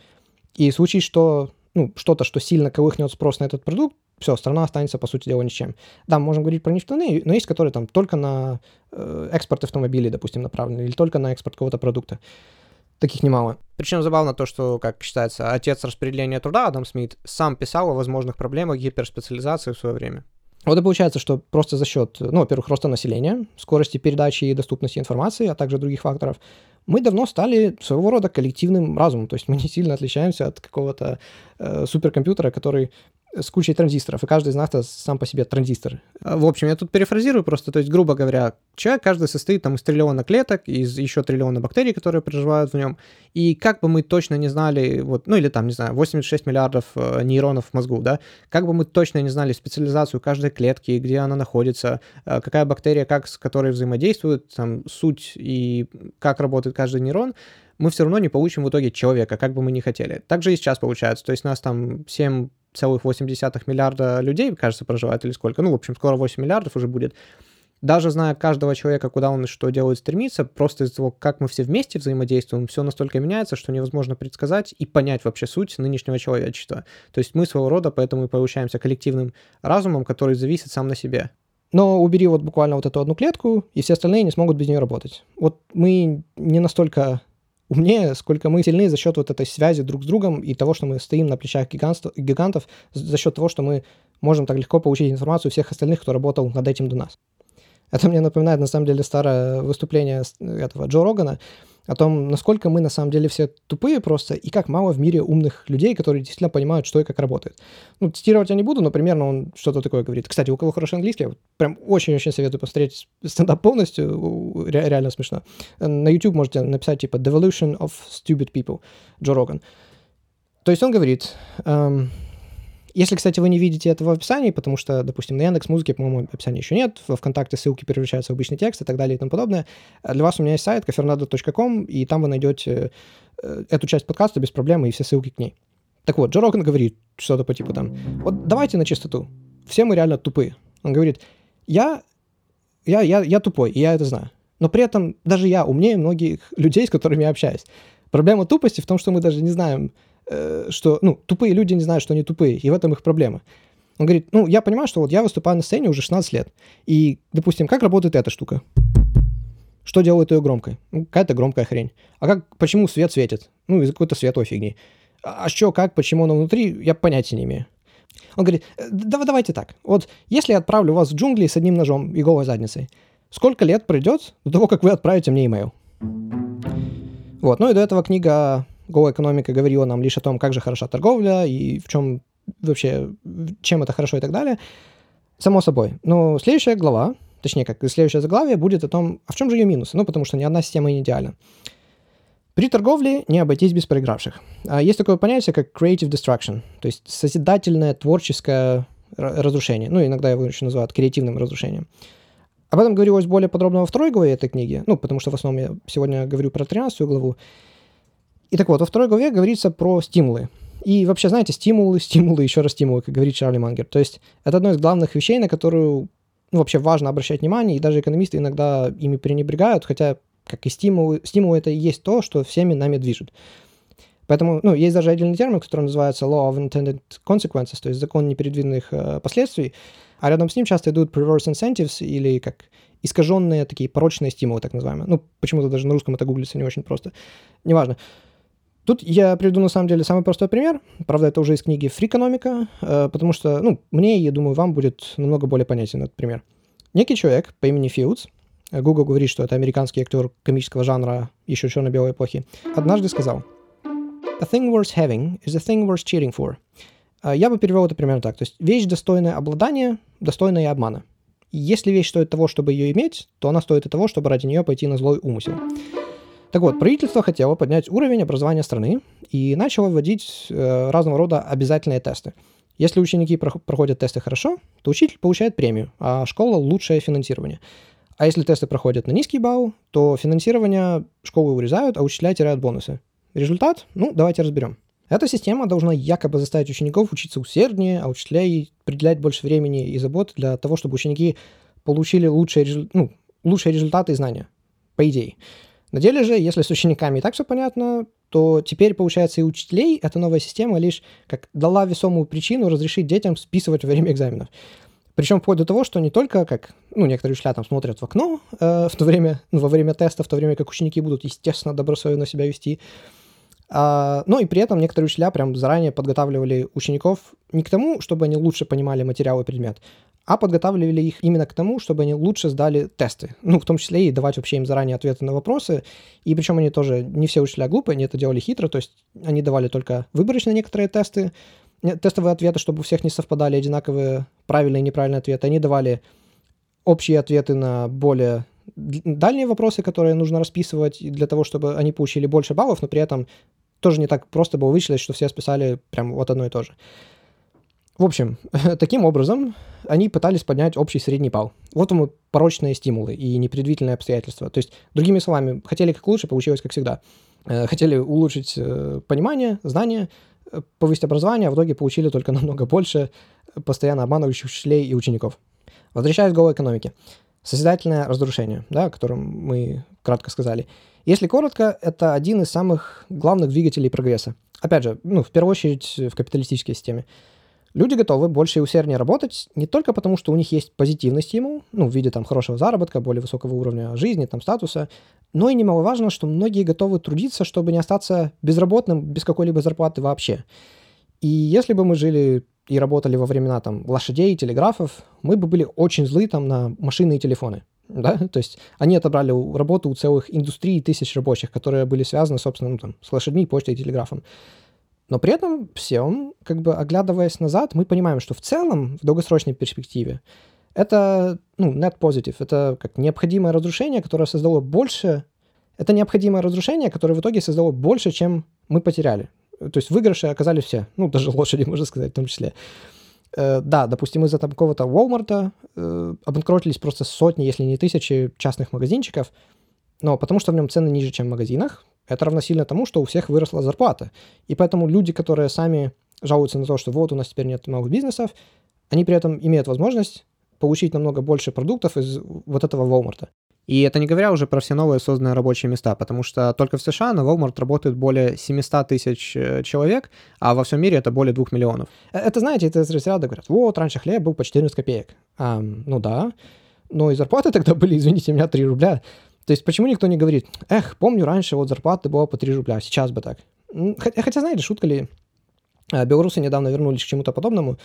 И в случае, что ну, что-то, что сильно колыхнет спрос на этот продукт, все, страна останется, по сути дела, ничем. Да, мы можем говорить про нефтяные, но есть, которые там только на э, экспорт автомобилей, допустим, направлены, или только на экспорт какого-то продукта. Таких немало. Причем забавно то, что, как считается, отец распределения труда, Адам Смит, сам писал о возможных проблемах гиперспециализации в свое время. Вот и получается, что просто за счет, ну, во-первых, роста населения, скорости передачи и доступности информации, а также других факторов, мы давно стали своего рода коллективным разумом. То есть мы не сильно отличаемся от какого-то э, суперкомпьютера, который с кучей транзисторов, и каждый из нас сам по себе транзистор. А, в общем, я тут перефразирую просто, то есть, грубо говоря, человек каждый состоит там из триллиона клеток, из еще триллиона бактерий, которые проживают в нем, и как бы мы точно не знали, вот, ну или там, не знаю, 86 миллиардов э, нейронов в мозгу, да, как бы мы точно не знали специализацию каждой клетки, где она находится, э, какая бактерия, как с которой взаимодействует, там, суть и как работает каждый нейрон, мы все равно не получим в итоге человека, как бы мы ни хотели. Так же и сейчас получается. То есть нас там 7 целых 8 миллиарда людей, кажется, проживает или сколько. Ну, в общем, скоро 8 миллиардов уже будет. Даже зная каждого человека, куда он и что делает, стремится, просто из-за того, как мы все вместе взаимодействуем, все настолько меняется, что невозможно предсказать и понять вообще суть нынешнего человечества. То есть мы своего рода поэтому и получаемся коллективным разумом, который зависит сам на себе. Но убери вот буквально вот эту одну клетку, и все остальные не смогут без нее работать. Вот мы не настолько умнее, сколько мы сильны за счет вот этой связи друг с другом и того, что мы стоим на плечах гигантов, за счет того, что мы можем так легко получить информацию всех остальных, кто работал над этим до нас. Это мне напоминает, на самом деле, старое выступление этого Джо Рогана, о том, насколько мы на самом деле все тупые просто, и как мало в мире умных людей, которые действительно понимают, что и как работает. Ну, цитировать я не буду, но примерно он что-то такое говорит. Кстати, у кого хороший английский, я прям очень-очень советую посмотреть стендап полностью, ре- реально смешно. На YouTube можете написать типа «Devolution of Stupid People» Джо Роган. То есть он говорит, эм, если, кстати, вы не видите этого в описании, потому что, допустим, на Яндекс Музыке, по-моему, описания еще нет, во ВКонтакте ссылки превращаются в обычный текст и так далее и тому подобное, для вас у меня есть сайт kafernado.com, и там вы найдете э, эту часть подкаста без проблем и все ссылки к ней. Так вот, Джо Роган говорит что-то по типу там, вот давайте на чистоту, все мы реально тупые. Он говорит, я, я, я, я тупой, и я это знаю. Но при этом даже я умнее многих людей, с которыми я общаюсь. Проблема тупости в том, что мы даже не знаем, Э, что, ну, тупые люди не знают, что они тупые, и в этом их проблема. Он говорит, ну, я понимаю, что вот я выступаю на сцене уже 16 лет, и, допустим, как работает эта штука? Что делает ее громкой? Ну, какая-то громкая хрень. А как, почему свет светит? Ну, из-за какой-то световой фигни. А, а что, как, почему оно внутри, я понятия не имею. Он говорит, «Э, да, давайте так. Вот если я отправлю вас в джунгли с одним ножом и голой задницей, сколько лет пройдет до того, как вы отправите мне имейл? Вот, ну и до этого книга Go экономика говорила нам лишь о том, как же хороша торговля и в чем вообще, чем это хорошо и так далее. Само собой. Но следующая глава, точнее, как следующее заглавие, будет о том, а в чем же ее минусы? Ну, потому что ни одна система не идеальна. При торговле не обойтись без проигравших. А есть такое понятие, как creative destruction, то есть созидательное, творческое разрушение. Ну, иногда его еще называют креативным разрушением. Об этом говорилось более подробно во второй главе этой книги, ну, потому что в основном я сегодня говорю про 13 главу. И так вот, во второй главе говорится про стимулы. И вообще, знаете, стимулы, <laughs> стимулы, еще раз стимулы, как говорит Чарли Мангер. То есть это одно из главных вещей, на которую ну, вообще важно обращать внимание, и даже экономисты иногда ими пренебрегают, хотя как и стимулы, стимулы это и есть то, что всеми нами движет. Поэтому, ну, есть даже отдельный термин, который называется law of intended consequences, то есть закон непредвиденных э, последствий, а рядом с ним часто идут reverse incentives или как искаженные такие порочные стимулы, так называемые. Ну, почему-то даже на русском это гуглится не очень просто. Неважно. Тут я приведу на самом деле самый простой пример. Правда, это уже из книги «Фрикономика», э, потому что, ну, мне, я думаю, вам будет намного более понятен этот пример. Некий человек по имени Филдс, э, Google говорит, что это американский актер комического жанра еще черно-белой эпохи, однажды сказал «A thing worth having is a thing worth cheating for». Э, я бы перевел это примерно так. То есть вещь, достойная обладания, достойная обмана. Если вещь стоит того, чтобы ее иметь, то она стоит и того, чтобы ради нее пойти на злой умысел. Так вот, правительство хотело поднять уровень образования страны и начало вводить э, разного рода обязательные тесты. Если ученики проходят тесты хорошо, то учитель получает премию, а школа – лучшее финансирование. А если тесты проходят на низкий балл, то финансирование школы урезают, а учителя теряют бонусы. Результат? Ну, давайте разберем. Эта система должна якобы заставить учеников учиться усерднее, а учителей определять больше времени и забот для того, чтобы ученики получили лучшие, ну, лучшие результаты и знания, по идее. На деле же, если с учениками и так все понятно, то теперь, получается, и учителей эта новая система лишь как дала весомую причину разрешить детям списывать во время экзаменов. Причем вплоть до того, что не только как, ну, некоторые учителя там смотрят в окно э, в то время, ну, во время теста, в то время как ученики будут, естественно, добросовестно себя вести, а, но и при этом некоторые учителя прям заранее подготавливали учеников не к тому, чтобы они лучше понимали материал и предмет, а подготавливали их именно к тому, чтобы они лучше сдали тесты. Ну, в том числе и давать вообще им заранее ответы на вопросы. И причем они тоже, не все учителя глупые, они это делали хитро, то есть они давали только выборочно некоторые тесты, тестовые ответы, чтобы у всех не совпадали одинаковые правильные и неправильные ответы. Они давали общие ответы на более дальние вопросы, которые нужно расписывать для того, чтобы они получили больше баллов, но при этом тоже не так просто было вычислить, что все списали прям вот одно и то же. В общем, <laughs> таким образом они пытались поднять общий средний балл. Вот и порочные стимулы и непредвидительные обстоятельства. То есть, другими словами, хотели как лучше, получилось как всегда. Э, хотели улучшить э, понимание, знания, э, повысить образование, а в итоге получили только <laughs> намного больше постоянно обманывающих учителей и учеников. Возвращаясь к голой экономике. Созидательное разрушение, да, о котором мы кратко сказали. Если коротко, это один из самых главных двигателей прогресса. Опять же, ну, в первую очередь в капиталистической системе. Люди готовы больше и усерднее работать не только потому, что у них есть позитивный стимул, ну, в виде там хорошего заработка, более высокого уровня жизни, там, статуса, но и немаловажно, что многие готовы трудиться, чтобы не остаться безработным без какой-либо зарплаты вообще. И если бы мы жили и работали во времена там лошадей, телеграфов, мы бы были очень злы там на машины и телефоны. Да? <laughs> То есть они отобрали работу у целых индустрий тысяч рабочих, которые были связаны, собственно, ну, там, с лошадьми, почтой и телеграфом. Но при этом всем, как бы оглядываясь назад, мы понимаем, что в целом, в долгосрочной перспективе, это, ну, net positive, это как необходимое разрушение, которое создало больше, это необходимое разрушение, которое в итоге создало больше, чем мы потеряли. То есть выигрыши оказались все, ну, даже <laughs> лошади, можно сказать, в том числе. Э, да, допустим, из-за там какого-то Walmart э, обанкротились просто сотни, если не тысячи частных магазинчиков, но потому что в нем цены ниже, чем в магазинах, это равносильно тому, что у всех выросла зарплата. И поэтому люди, которые сами жалуются на то, что вот у нас теперь нет новых бизнесов, они при этом имеют возможность получить намного больше продуктов из вот этого Walmart. И это не говоря уже про все новые созданные рабочие места, потому что только в США на Walmart работает более 700 тысяч э, человек, а во всем мире это более 2 миллионов. Э, это, знаете, это из разряда говорят, вот, раньше хлеб был по 14 копеек. А, ну да, но и зарплаты <laughs> тогда были, извините меня, 3 рубля. То есть почему никто не говорит, эх, помню, раньше вот зарплата была по 3 рубля, сейчас бы так. Хотя, знаете, шутка ли, белорусы недавно вернулись к чему-то подобному.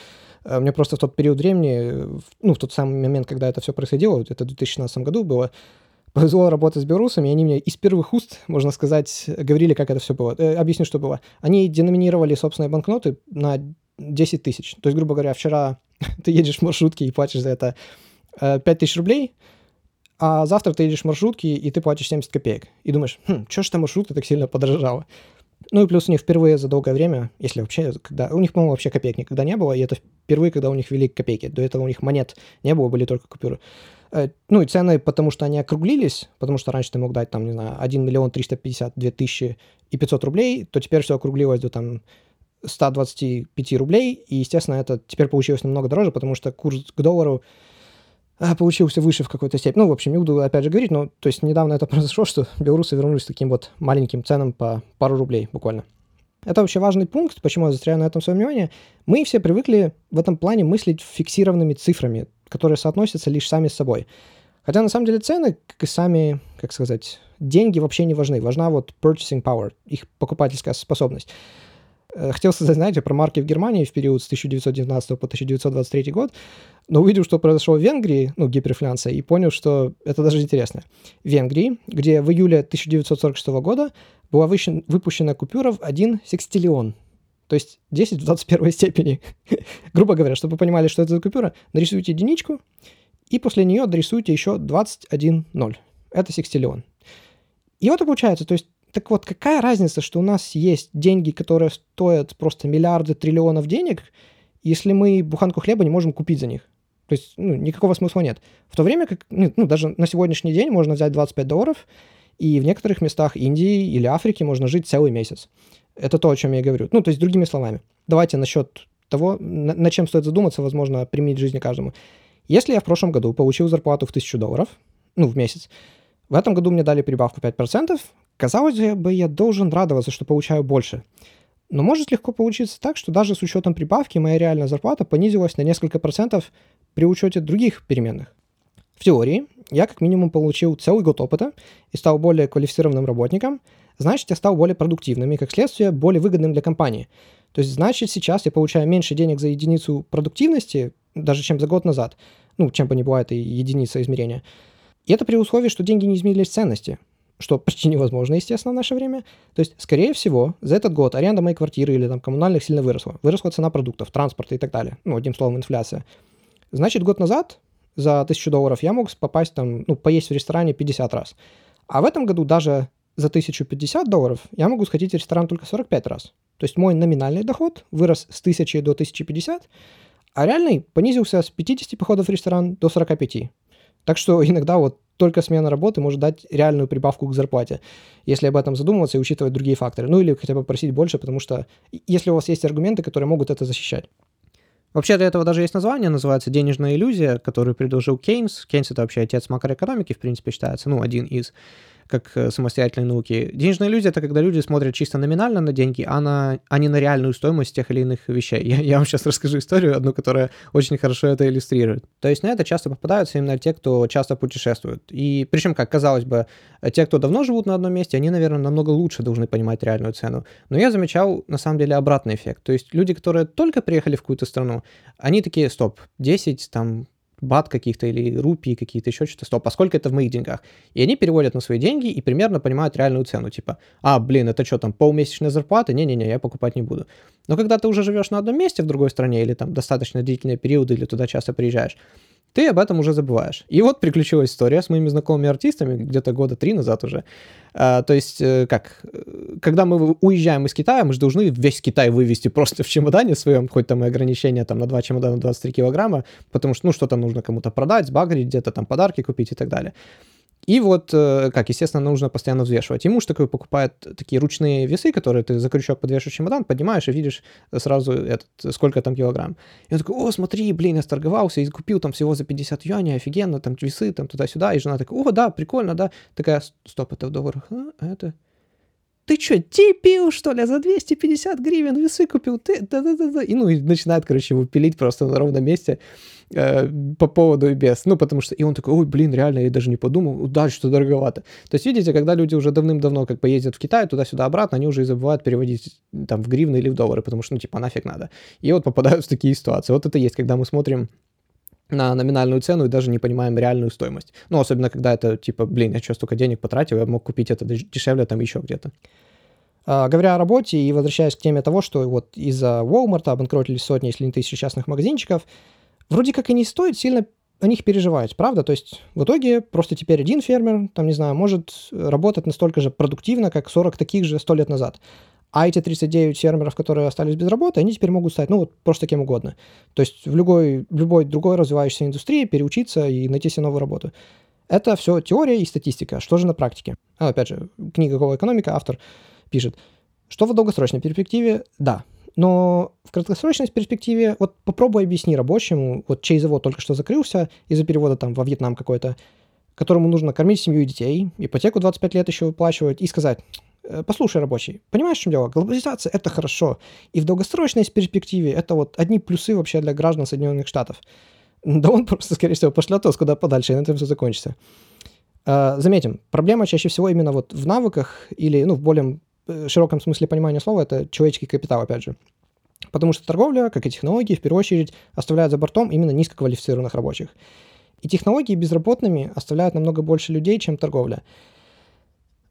Мне просто в тот период времени, ну, в тот самый момент, когда это все происходило, это в 2016 году было, <laughs> повезло работать с белорусами, и они мне из первых уст, можно сказать, говорили, как это все было. Э, объясню, что было. Они деноминировали собственные банкноты на 10 тысяч. То есть, грубо говоря, вчера <laughs> ты едешь в маршрутке и платишь за это 5 э, тысяч рублей, а завтра ты едешь в маршрутке и ты платишь 70 копеек. И думаешь, хм, что ж эта маршрутка так сильно подорожала? Ну и плюс у них впервые за долгое время, если вообще, когда... У них, по-моему, вообще копеек никогда не было, и это впервые, когда у них ввели копейки. До этого у них монет не было, были только купюры. Э, ну и цены, потому что они округлились, потому что раньше ты мог дать там, не знаю, 1 миллион 352 тысячи и 500 рублей, то теперь все округлилось до там 125 рублей, и, естественно, это теперь получилось намного дороже, потому что курс к доллару получился выше в какой-то степени. Ну, в общем, не буду опять же говорить, но то есть недавно это <laughs> произошло, что белорусы вернулись к таким вот маленьким ценам по пару рублей буквально. Это вообще важный пункт, почему я застряю на этом своем внимание. Мы все привыкли в этом плане мыслить фиксированными цифрами, которые соотносятся лишь сами с собой. Хотя на самом деле цены, как и сами, как сказать, деньги вообще не важны. Важна вот purchasing power, их покупательская способность. Э, хотел сказать, знаете, про марки в Германии в период с 1919 по 1923 год, но увидел, что произошло в Венгрии, ну, гиперинфляция, и понял, что это даже интересно. В Венгрии, где в июле 1946 года была выпущена купюра в 1 секстиллион, то есть 10 в 21 степени. <laughs> Грубо говоря, чтобы вы понимали, что это за купюра, нарисуйте единичку, и после нее дорисуйте еще 21 ноль. Это секстиллион. И вот и получается, то есть, так вот, какая разница, что у нас есть деньги, которые стоят просто миллиарды, триллионов денег, если мы буханку хлеба не можем купить за них? То есть, ну, никакого смысла нет. В то время как, ну, ну даже на сегодняшний день можно взять 25 долларов, и в некоторых местах Индии или Африки можно жить целый месяц. Это то, о чем я говорю. Ну, то есть, другими словами. Давайте насчет того, на, на чем стоит задуматься, возможно, применить жизни каждому. Если я в прошлом году получил зарплату в 1000 долларов, ну, в месяц, в этом году мне дали прибавку 5%, казалось бы, я должен радоваться, что получаю больше. Но может легко получиться так, что даже с учетом прибавки моя реальная зарплата понизилась на несколько процентов при учете других переменных. В теории я как минимум получил целый год опыта и стал более квалифицированным работником – значит, я стал более продуктивным и, как следствие, более выгодным для компании. То есть, значит, сейчас я получаю меньше денег за единицу продуктивности, даже чем за год назад, ну, чем бы ни была эта единица измерения. И это при условии, что деньги не изменились в ценности, что почти невозможно, естественно, в наше время. То есть, скорее всего, за этот год аренда моей квартиры или там коммунальных сильно выросла. Выросла цена продуктов, транспорта и так далее. Ну, одним словом, инфляция. Значит, год назад за тысячу долларов я мог попасть там, ну, поесть в ресторане 50 раз. А в этом году даже за 1050 долларов я могу сходить в ресторан только 45 раз. То есть мой номинальный доход вырос с 1000 до 1050, а реальный понизился с 50 походов в ресторан до 45. Так что <laughs> иногда вот только смена работы может дать реальную прибавку к зарплате, если об этом задумываться и учитывать другие факторы. Ну или хотя бы просить больше, потому что если у вас есть аргументы, которые могут это защищать. Вообще для этого даже есть название, называется «Денежная иллюзия», которую предложил Кейнс. Кейнс — это вообще отец макроэкономики, в принципе, считается, ну, один из как э, самостоятельной науки. Денежные иллюзия — это когда люди смотрят чисто номинально на деньги, а, на, а не на реальную стоимость тех или иных вещей. <laughs> Я, я вам сейчас расскажу историю одну, которая очень хорошо это иллюстрирует. То есть на это часто попадаются именно те, кто часто путешествует. И причем, как казалось бы, те, кто давно живут на одном месте, они, наверное, намного лучше должны понимать реальную цену. Но я замечал, на самом деле, обратный эффект. То есть люди, которые только приехали в какую-то страну, они такие, стоп, 10, там, бат каких-то или рупии какие-то, еще что-то, стоп, а сколько это в моих деньгах? И они переводят на свои деньги и примерно понимают реальную цену, типа, а, блин, это что там, полмесячная зарплата? Не-не-не, я покупать не буду. Но когда ты уже живешь на одном месте в другой стране или там достаточно длительные периоды или туда часто приезжаешь, ты об этом уже забываешь. И вот приключилась история с моими знакомыми артистами где-то года три назад уже. А, то есть, э, как, э, когда мы уезжаем из Китая, мы же должны весь Китай вывести просто в чемодане своем, хоть там и ограничения там на два чемодана 23 килограмма, потому что, ну, что-то нужно кому-то продать, сбагрить, где-то там подарки купить и так далее. И вот, э, как, естественно, нужно постоянно взвешивать. И муж такой покупает такие ручные весы, которые ты за крючок подвешиваешь чемодан, поднимаешь и видишь сразу этот, сколько там килограмм. И он такой, о, смотри, блин, я сторговался и купил там всего за 50 юаней, офигенно, там весы, там туда-сюда. И жена такая, о, да, прикольно, да. Такая, стоп, это в долларах, а, это ты что, дебил, что ли, за 250 гривен весы купил? Ты, да-да-да. И, ну, и начинает, короче, его пилить просто на ровном месте э, по поводу и без. Ну, потому что, и он такой, ой, блин, реально, я даже не подумал, дальше что дороговато. То есть, видите, когда люди уже давным-давно как бы ездят в Китай, туда-сюда, обратно, они уже и забывают переводить там в гривны или в доллары, потому что, ну, типа, нафиг надо. И вот попадают в такие ситуации. Вот это есть, когда мы смотрим на номинальную цену и даже не понимаем реальную стоимость. Ну, особенно когда это типа, блин, я что, столько денег потратил, я мог купить это дешевле там еще где-то. А, говоря о работе и возвращаясь к теме того, что вот из-за Walmart обанкротились сотни, если не тысячи частных магазинчиков, вроде как и не стоит сильно о них переживать, правда? То есть в итоге просто теперь один фермер, там, не знаю, может работать настолько же продуктивно, как 40 таких же 100 лет назад. А эти 39 фермеров, которые остались без работы, они теперь могут стать, ну, вот просто кем угодно. То есть в любой, любой другой развивающейся индустрии переучиться и найти себе новую работу. Это все теория и статистика. Что же на практике? А, опять же, книга «Голая экономика», автор пишет, что в долгосрочной перспективе, да, но в краткосрочной перспективе, вот попробуй объясни рабочему, вот чей завод только что закрылся из-за перевода там во Вьетнам какой-то, которому нужно кормить семью и детей, ипотеку 25 лет еще выплачивать, и сказать, Э, послушай, рабочий, понимаешь, в чем дело? Глобализация — это хорошо. И в долгосрочной перспективе это вот одни плюсы вообще для граждан Соединенных Штатов. <laughs> Да он просто, скорее всего, пошлет вас куда подальше, и на этом все закончится. Э, заметим, проблема чаще всего именно вот в навыках или, ну, в более э, широком смысле понимания слова, это человеческий капитал, опять же. Потому что торговля, как и технологии, в первую очередь оставляют за бортом именно низкоквалифицированных рабочих. И технологии безработными оставляют намного больше людей, чем торговля.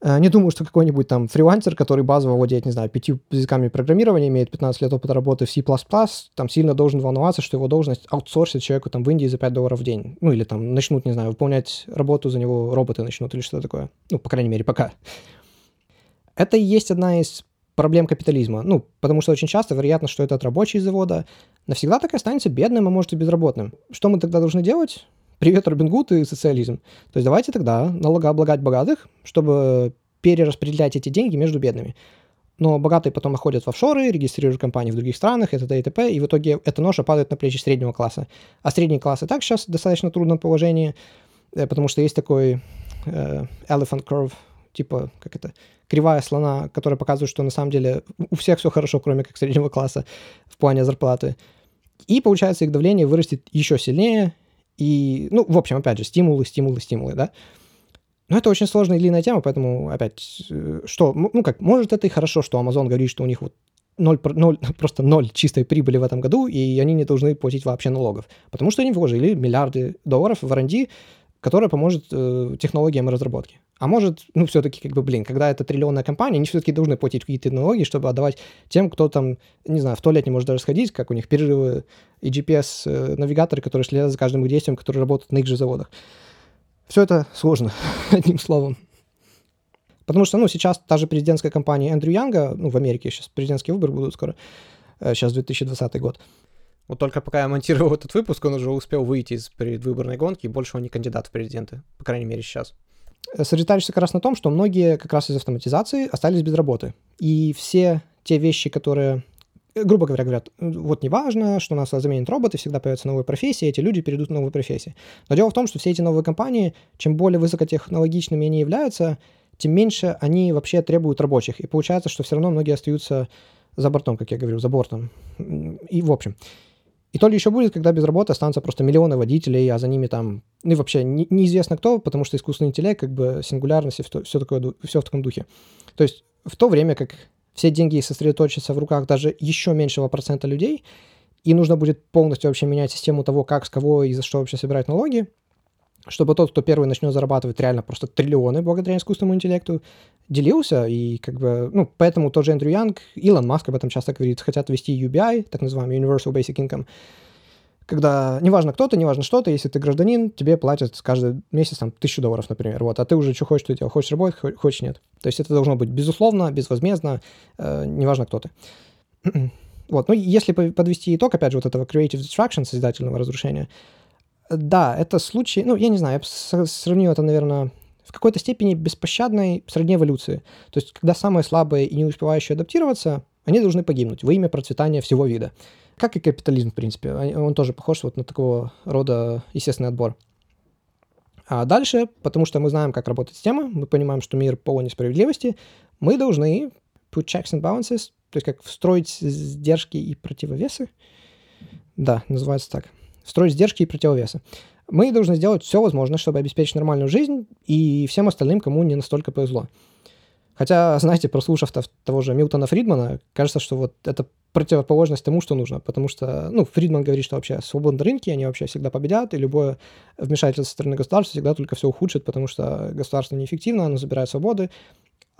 Э, не думаю, что какой-нибудь там фрилансер, который базово владеет, не знаю, пятью языками программирования, имеет 15 лет опыта работы в C++, там сильно должен волноваться, что его должность аутсорсит человеку там в Индии за 5 долларов в день. Ну, или там начнут, не знаю, выполнять работу за него роботы начнут или что-то такое. Ну, по крайней мере, пока. Это и есть одна из проблем капитализма. Ну, потому что очень часто вероятно, что этот рабочий завода навсегда так и останется бедным, а может и безработным. Что мы тогда должны делать? Привет, Робин Гуд и социализм. То есть давайте тогда налогооблагать богатых, чтобы перераспределять эти деньги между бедными. Но богатые потом уходят в офшоры, регистрируют компании в других странах, и т.д. и т.п. И в итоге эта ноша падает на плечи среднего класса. А средний класс и так сейчас в достаточно трудном положении, э, потому что есть такой э, elephant curve, типа, как это, кривая слона, которая показывает, что на самом деле у всех все хорошо, кроме как среднего класса в плане зарплаты. И, получается, их давление вырастет еще сильнее, и, ну, в общем, опять же, стимулы, стимулы, стимулы, да. Но это очень сложная и длинная тема, поэтому опять, э, что, ну как, может это и хорошо, что Amazon говорит, что у них вот 0, 0, <laughs> просто ноль чистой прибыли в этом году, и они не должны платить вообще налогов, потому что они вложили миллиарды долларов в R&D, которая поможет э, технологиям разработки. А может, ну, все-таки, как бы, блин, когда это триллионная компания, они все-таки должны платить какие-то налоги, чтобы отдавать тем, кто там, не знаю, в туалет не может даже сходить, как у них перерывы и GPS-навигаторы, э, которые следят за каждым действием, которые работают на их же заводах. Все это сложно, <laughs> одним словом. Потому что, ну, сейчас та же президентская кампания Эндрю Янга, ну, в Америке сейчас президентские выборы будут скоро, сейчас э, 2020 год, вот только пока я монтировал этот выпуск, он уже успел выйти из предвыборной гонки, и больше он не кандидат в президенты, по крайней мере, сейчас. Сосредотачивается как раз на том, что многие как раз из автоматизации остались без работы. И все те вещи, которые, грубо говоря, говорят, вот не важно, что нас заменят роботы, всегда появятся новые профессии, эти люди перейдут в новые профессии. Но дело в том, что все эти новые компании, чем более высокотехнологичными они являются, тем меньше они вообще требуют рабочих. И получается, что все равно многие остаются за бортом, как я говорю, за бортом. И в общем. И то ли еще будет, когда без работы останутся просто миллионы водителей, а за ними там, ну и вообще не, неизвестно кто, потому что искусственный интеллект, как бы сингулярность и все, все, такое, все в таком духе. То есть в то время как все деньги сосредоточатся в руках даже еще меньшего процента людей, и нужно будет полностью вообще менять систему того, как, с кого и за что вообще собирать налоги, чтобы тот, кто первый начнет зарабатывать реально просто триллионы благодаря искусственному интеллекту, делился, и как бы, ну, поэтому тот же Эндрю Янг, Илон Маск об этом часто говорит, хотят ввести UBI, так называемый Universal Basic Income, когда неважно кто ты, неважно что ты, если ты гражданин, тебе платят каждый месяц там тысячу долларов, например, вот, а ты уже что хочешь, что делать, хочешь работать, хочешь нет. То есть это должно быть безусловно, безвозмездно, э, неважно кто ты. <clears throat> вот, ну, если подвести итог, опять же, вот этого creative destruction, созидательного разрушения, да, это случай, ну, я не знаю, я бы сравнил это, наверное, в какой-то степени беспощадной средней эволюции. То есть, когда самые слабые и не успевающие адаптироваться, они должны погибнуть во имя процветания всего вида. Как и капитализм, в принципе. Он тоже похож вот на такого рода естественный отбор. А дальше, потому что мы знаем, как работает система, мы понимаем, что мир полон несправедливости, мы должны put checks and balances, то есть как встроить сдержки и противовесы. Да, называется так строить сдержки и противовесы. Мы должны сделать все возможное, чтобы обеспечить нормальную жизнь и всем остальным, кому не настолько повезло. Хотя, знаете, прослушав того же Милтона Фридмана, кажется, что вот это противоположность тому, что нужно, потому что, ну, Фридман говорит, что вообще свободные рынки, они вообще всегда победят, и любое вмешательство со стороны государства всегда только все ухудшит, потому что государство неэффективно, оно забирает свободы,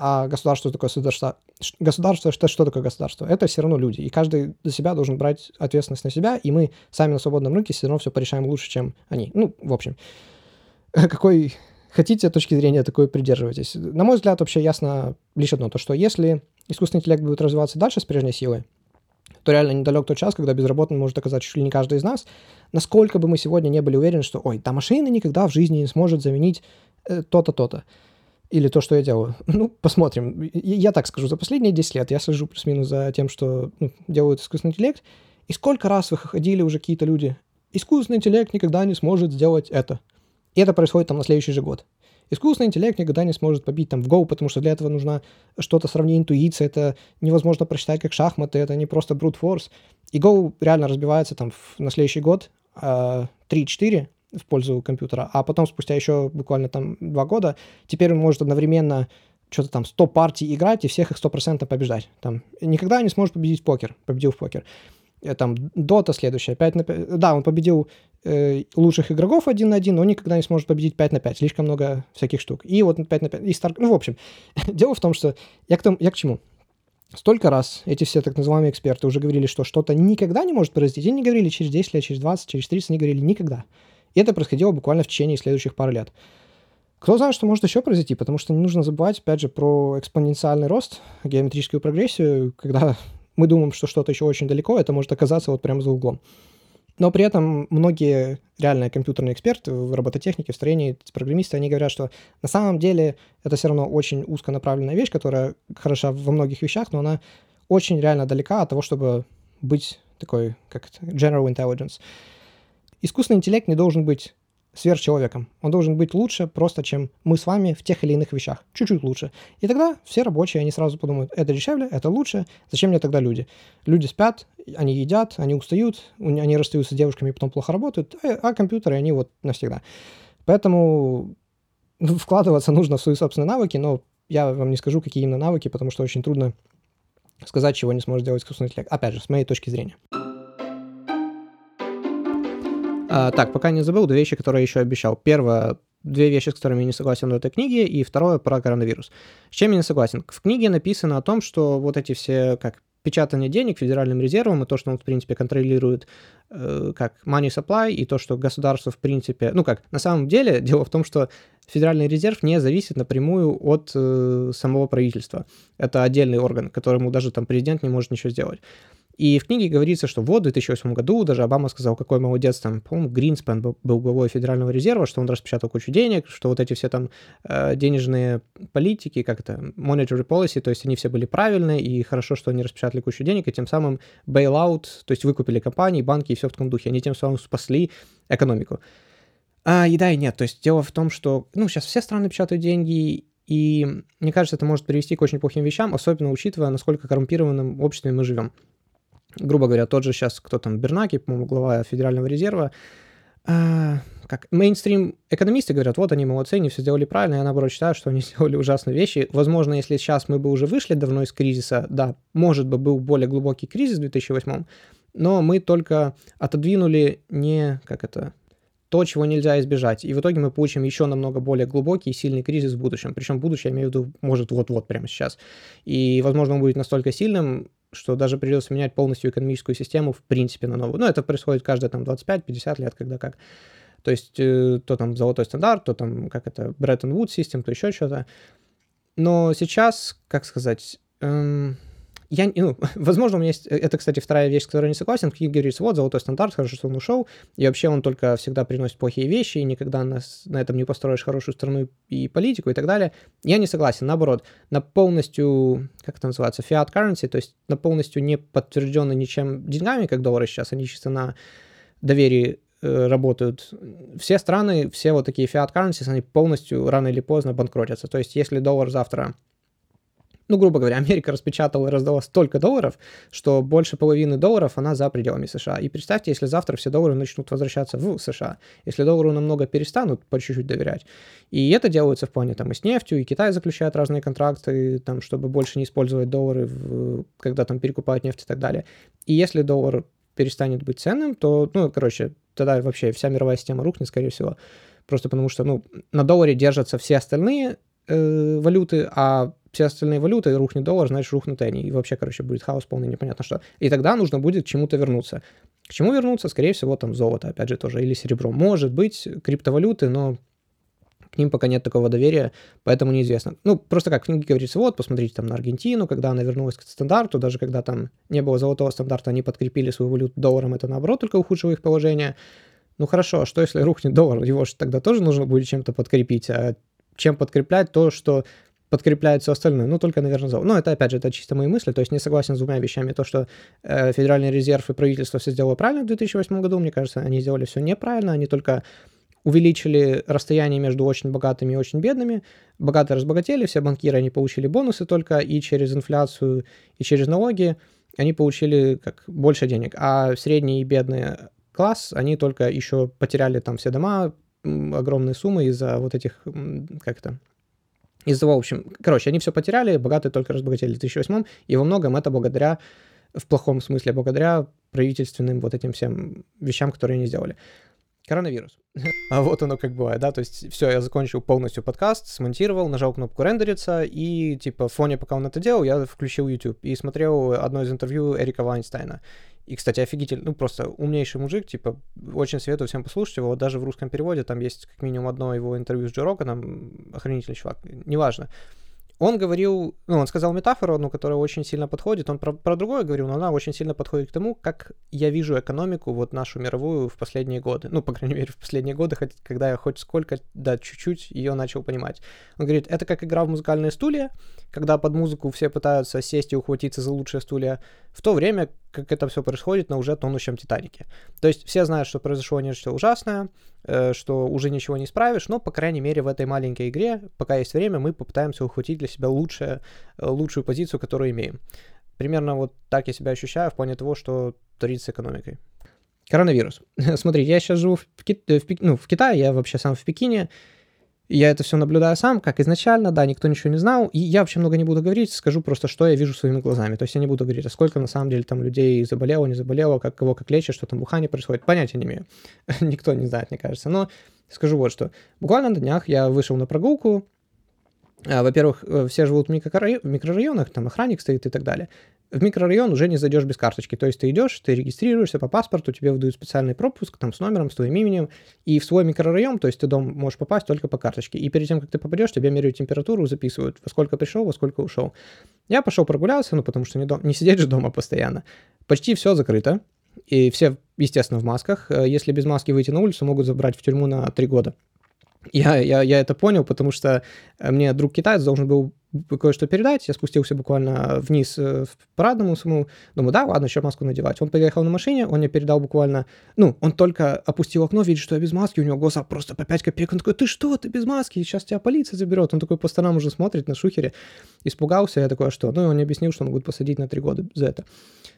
а государство такое государство? Государство, что, что такое государство? Это все равно люди. И каждый за себя должен брать ответственность на себя, и мы сами на свободном рынке все равно все порешаем лучше, чем они. Ну, в общем. <laughs> Какой хотите точки зрения, такой придерживайтесь. На мой взгляд, вообще ясно лишь одно, то что если искусственный интеллект будет развиваться дальше с прежней силой, то реально недалек тот час, когда безработный может оказаться чуть ли не каждый из нас, насколько бы мы сегодня не были уверены, что, ой, та машина никогда в жизни не сможет заменить э, то-то, то-то или то, что я делаю. <laughs> Ну, посмотрим. Я так скажу, за последние 10 лет я слежу плюс-минус за тем, что ну, делают искусственный интеллект, и сколько раз выходили уже какие-то люди, искусственный интеллект никогда не сможет сделать это. И это происходит там на следующий же год. Искусственный интеллект никогда не сможет побить там в Go, потому что для этого нужно что-то сравнить интуиция, это невозможно прочитать как шахматы, это не просто brute force. И Go реально разбивается там в, на следующий год э, а, 3-4, в пользу компьютера, а потом спустя еще буквально там два года теперь он может одновременно что-то там 100 партий играть и всех их 100% побеждать. Там никогда не сможет победить покер, победил в покер. Э, там Дота следующая, 5 на 5. Да, он победил э, лучших игроков один на один, но никогда не сможет победить 5 на 5. Слишком много всяких штук. И вот 5 на 5. И Star... Ну, в общем, <laughs> дело в том, что я к, тому, я к чему? Столько раз эти все так называемые эксперты уже говорили, что что-то никогда не может произойти. Они не говорили через 10 лет, через 20, через 30, они говорили никогда. И это происходило буквально в течение следующих пары лет. Кто знает, что может еще произойти, потому что не нужно забывать, опять же, про экспоненциальный рост, геометрическую прогрессию, когда <laughs> мы думаем, что что-то еще очень далеко, это может оказаться вот прямо за углом. Но при этом многие реальные компьютерные эксперты в робототехнике, в строении, программисты, они говорят, что на самом деле это все равно очень узконаправленная вещь, которая хороша во многих вещах, но она очень реально далека от того, чтобы быть такой, как general intelligence искусственный интеллект не должен быть сверхчеловеком. Он должен быть лучше просто, чем мы с вами в тех или иных вещах. Чуть-чуть лучше. И тогда все рабочие, они сразу подумают, это дешевле, это лучше, зачем мне тогда люди? Люди спят, они едят, они устают, они расстаются с девушками и потом плохо работают, а, а компьютеры, они вот навсегда. Поэтому <laughs> вкладываться нужно в свои собственные навыки, но я вам не скажу, какие именно навыки, потому что очень трудно сказать, чего не сможет сделать искусственный интеллект. Опять же, с моей точки зрения. А, так, пока не забыл, две вещи, которые еще обещал. Первое, две вещи, с которыми я не согласен в этой книге, и второе про коронавирус. С чем я не согласен? В книге написано о том, что вот эти все, как печатание денег Федеральным резервом и то, что он, в принципе, контролирует э, как money supply, и то, что государство, в принципе, ну как, на самом деле, <laughs> дело в том, что Федеральный резерв не зависит напрямую от э, самого правительства. Это отдельный орган, которому даже там президент не может ничего сделать. И в книге говорится, что вот в 2008 году даже Обама сказал, какой молодец, там, по-моему, Гринспен был, главой Федерального резерва, что он распечатал кучу денег, что вот эти все там э, денежные политики, как это, monetary policy, то есть они все были правильные, и хорошо, что они распечатали кучу денег, и тем самым bailout, то есть выкупили компании, банки и все в таком духе, они тем самым спасли экономику. А, и да, и нет, то есть дело в том, что, ну, сейчас все страны печатают деньги, И мне кажется, это может привести к очень плохим вещам, особенно учитывая, насколько коррумпированным обществе мы живем. Грубо говоря, тот же сейчас, кто там, Бернаки, по-моему, глава Федерального резерва, э, как мейнстрим экономисты говорят, вот они молодцы, они все сделали правильно, я наоборот считаю, что они <laughs> сделали ужасные вещи. Возможно, если сейчас мы бы уже вышли давно из кризиса, да, может быть, был более глубокий кризис в 2008, но мы только отодвинули не, как это, то, чего нельзя избежать. И в итоге мы получим еще намного более глубокий и сильный кризис в будущем. Причем будущее, я имею в виду, может вот-вот прямо сейчас. И, возможно, он будет настолько сильным, что даже придется менять полностью экономическую систему в принципе на новую. Ну, это происходит каждые там 25-50 лет, когда как. То есть э, то там золотой стандарт, то там как это Бреттон Вуд систем, то еще что-то. Но сейчас, как сказать, эм, я, ну, <laughs> возможно, у меня есть... Э, это, кстати, вторая вещь, с которой не согласен. В книге говорится, вот, золотой стандарт, хорошо, что он ушел, и вообще он только всегда приносит плохие вещи, и никогда нас, на этом не построишь хорошую страну и политику и так далее. Я не согласен, наоборот, на полностью, как это называется, fiat currency, то есть на полностью не подтвержденный ничем деньгами, как доллары сейчас, они чисто на доверии э, работают. Все страны, все вот такие fiat currencies, они полностью рано или поздно банкротятся. То есть если доллар завтра ну, грубо говоря, Америка распечатала и раздала столько долларов, что больше половины долларов она за пределами США. И представьте, если завтра все доллары начнут возвращаться в США, если доллару намного перестанут по чуть-чуть доверять. И это делается в плане там и с нефтью, и Китай заключает разные контракты, там, чтобы больше не использовать доллары, в, когда там перекупают нефть и так далее. И если доллар перестанет быть ценным, то, ну, короче, тогда вообще вся мировая система рухнет, скорее всего. Просто потому что, ну, на долларе держатся все остальные э, валюты, а все остальные валюты, рухнет доллар, значит, рухнут они. И вообще, короче, будет хаос полный, непонятно что. И тогда нужно будет к чему-то вернуться. К чему вернуться? Скорее всего, там золото, опять же, тоже, или серебро. Может быть, криптовалюты, но к ним пока нет такого доверия, поэтому неизвестно. Ну, просто как в книге говорится, вот, посмотрите там на Аргентину, когда она вернулась к стандарту, даже когда там не было золотого стандарта, они подкрепили свою валюту долларом, это наоборот только ухудшило их положение. Ну хорошо, а что если рухнет доллар? Его же тогда тоже нужно будет чем-то подкрепить. А чем подкреплять то, что подкрепляет все остальное. Ну, только, наверное, золото. Но это, опять же, это чисто мои мысли. То есть не согласен с двумя вещами. То, что э, Федеральный резерв и правительство все сделало правильно в 2008 году, мне кажется, они сделали все неправильно. Они только увеличили расстояние между очень богатыми и очень бедными. Богатые разбогатели, все банкиры, они получили бонусы только, и через инфляцию, и через налоги они получили как больше денег. А средний и бедный класс, они только еще потеряли там все дома, огромные суммы из-за вот этих, как это, из-за того, в общем, короче, они все потеряли, богатые только разбогатели в 2008 и во многом это благодаря, в плохом смысле, благодаря правительственным вот этим всем вещам, которые они сделали. Коронавирус. <laughs> А вот оно как бывает, да, то есть все, я закончил полностью подкаст, смонтировал, нажал кнопку рендериться, и типа в фоне, пока он это делал, я включил YouTube и смотрел одно из интервью Эрика Вайнстайна. И, кстати, офигительный, ну, просто умнейший мужик, типа, очень советую всем послушать его. Даже в русском переводе там есть как минимум одно его интервью с Джо Роганом, охранительный чувак, неважно. Он говорил, ну, он сказал метафору одну, которая очень сильно подходит. Он про, про другое говорил, но она очень сильно подходит к тому, как я вижу экономику, вот нашу мировую в последние годы. Ну, по крайней мере, в последние годы, хоть, когда я хоть сколько, да, чуть-чуть ее начал понимать. Он говорит, это как игра в музыкальные стулья, когда под музыку все пытаются сесть и ухватиться за лучшие стулья, в то время как это все происходит на уже тонущем Титанике. То есть все знают, что произошло нечто ужасное, э, что уже ничего не исправишь, но, по крайней мере, в этой маленькой игре, пока есть время, мы попытаемся ухватить для себя лучшее, э, лучшую позицию, которую имеем. Примерно вот так я себя ощущаю в плане того, что творится с экономикой. Коронавирус. <laughs> Смотри, я сейчас живу в, Ки- в, ну, в Китае, я вообще сам в Пекине, я это все наблюдаю сам, как изначально, да, никто ничего не знал. И я вообще много не буду говорить, скажу просто, что я вижу своими глазами. То есть я не буду говорить, а сколько на самом деле там людей заболело, не заболело, как кого как лечат, что там в Ухане происходит. Понятия не имею. <laughs> Никто не знает, мне кажется. Но скажу вот что. Буквально на днях я вышел на прогулку, а, во-первых, э, все живут в микрорайонах, там охранник стоит и так далее в микрорайон уже не зайдешь без карточки. То есть ты идешь, ты регистрируешься по паспорту, тебе выдают специальный пропуск там с номером, с твоим именем, и в свой микрорайон, то есть ты дом можешь попасть только по карточке. И перед тем, как ты попадешь, тебе меряют температуру, записывают, во сколько пришел, во сколько ушел. Я пошел прогулялся, ну потому что не, дом, не сидеть же дома постоянно. Почти все закрыто, и все, естественно, в масках. Э, если без маски выйти на улицу, могут забрать в тюрьму на три года. Я, я, я это понял, потому что э, мне друг китаец должен был кое-что передать. Я спустился буквально вниз э, в парадному саму. Думаю, да, ладно, еще маску надевать. Он приехал на машине, он мне передал буквально... Ну, он только опустил окно, видит, что я без маски, у него глаза просто по 5 копеек. Он такой, ты что, ты без маски? Сейчас тебя полиция заберет. Он такой по сторонам уже смотрит на шухере. Испугался, я такой, а что? Ну, он мне объяснил, что будет посадить на 3 года за это.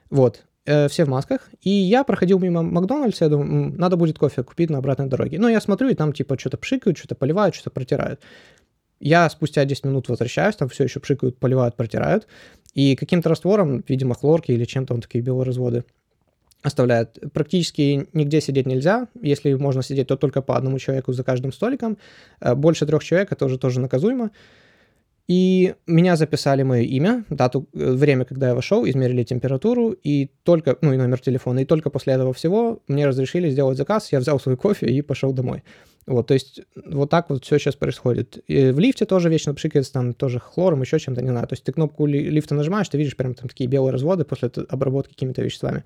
Вот. Э, все в масках. И я проходил мимо Макдональдса, я думаю, надо будет кофе купить на обратной дороге. Ну, я смотрю, и там типа что-то пшикают, что-то поливают, что-то протирают. Я спустя 10 минут возвращаюсь, там все еще пшикают, поливают, протирают. И каким-то раствором, видимо, хлорки или чем-то он такие белые разводы оставляют. Практически нигде сидеть нельзя. Если можно сидеть, то только по одному человеку за каждым столиком. Э, больше трех человек это уже тоже наказуемо. И меня записали мое имя, дату, э, время, когда я вошел, измерили температуру, и только, ну и номер телефона, и только после этого всего мне разрешили сделать заказ, я взял свой кофе и пошел домой. Вот, то есть вот так вот все сейчас происходит. И в лифте тоже вечно пшикается там тоже хлором, еще чем-то, не знаю. То есть ты кнопку лифта нажимаешь, ты видишь прям там такие белые разводы после обработки какими-то веществами.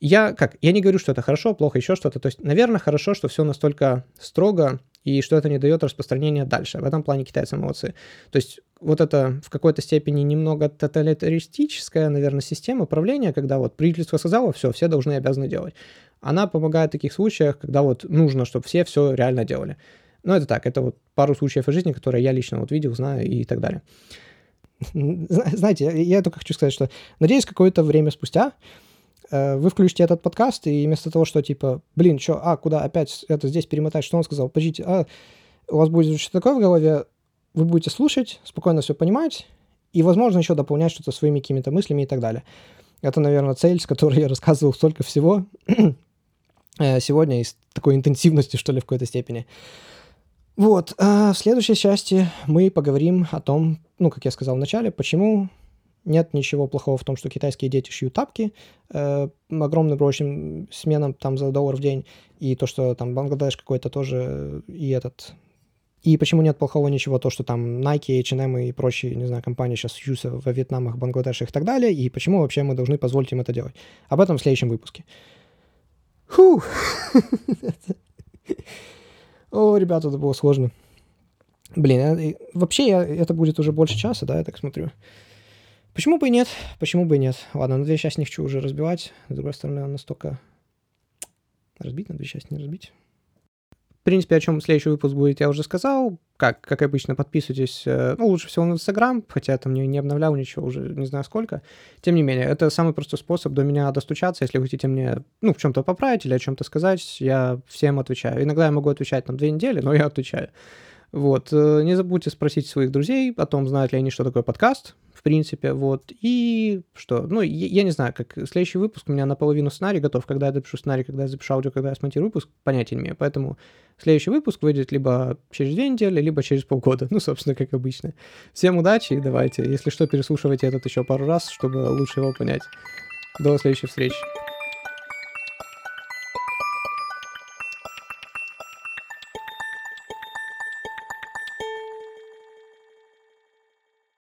Я как, я не говорю, что это хорошо, плохо, еще что-то. То есть, наверное, хорошо, что все настолько строго и что это не дает распространения дальше. В этом плане китайцы молодцы. То есть вот это в какой-то степени немного тоталитаристическая, наверное, система правления, когда вот правительство сказало, все, все должны и обязаны делать. Она помогает в таких случаях, когда вот нужно, чтобы все все реально делали. Ну, это так, это вот пару случаев из жизни, которые я лично вот видел, знаю и так далее. <laughs> Знаете, я только хочу сказать, что надеюсь, какое-то время спустя вы включите этот подкаст, и вместо того, что типа, блин, что, а, куда опять это здесь перемотать, что он сказал, подождите, а, у вас будет что-то такое в голове, вы будете слушать, спокойно все понимать, и, возможно, еще дополнять что-то своими какими-то мыслями и так далее. Это, наверное, цель, с которой я рассказывал столько всего <clears throat> э, сегодня и с такой интенсивностью, что ли, в какой-то степени. Вот, а в следующей части мы поговорим о том, ну, как я сказал в начале, почему нет ничего плохого в том, что китайские дети шьют тапки э, огромным рабочим сменам там за доллар в день, и то, что там Бангладеш какой-то тоже, и этот и почему нет плохого ничего, то, что там Nike, H&M и прочие, не знаю, компании сейчас сьются во Вьетнамах, Бангладешах и так далее, и почему вообще мы должны позволить им это делать. Об этом в следующем выпуске. <laughs> О, ребята, это было сложно. Блин, э, вообще я, это будет уже больше часа, да, я так смотрю. Почему бы и нет? Почему бы и нет? Ладно, на две части не хочу уже разбивать. С другой стороны, настолько... Разбить на две части, не разбить принципе, о чем следующий выпуск будет, я уже сказал. Как, как обычно, подписывайтесь, э, ну, лучше всего на Инстаграм, хотя я там не, не обновлял ничего уже не знаю сколько. Тем не менее, это самый простой способ до меня достучаться. Если вы хотите мне, ну, в чем-то поправить или о чем-то сказать, я всем отвечаю. Иногда я могу отвечать там две недели, но я отвечаю. Вот. Э, не забудьте спросить своих друзей о том, знают ли они, что такое подкаст, в принципе, вот. И что? Ну, я, я не знаю, как следующий выпуск у меня наполовину сценарий готов. Когда я допишу сценарий, когда я запишу аудио, когда я смонтирую выпуск, понятия не имею. Поэтому следующий выпуск выйдет либо через две недели, либо через полгода. <laughs> Ну, собственно, как обычно. Всем удачи и давайте, если что, переслушивайте этот еще пару раз, чтобы лучше его понять. До следующей встречи.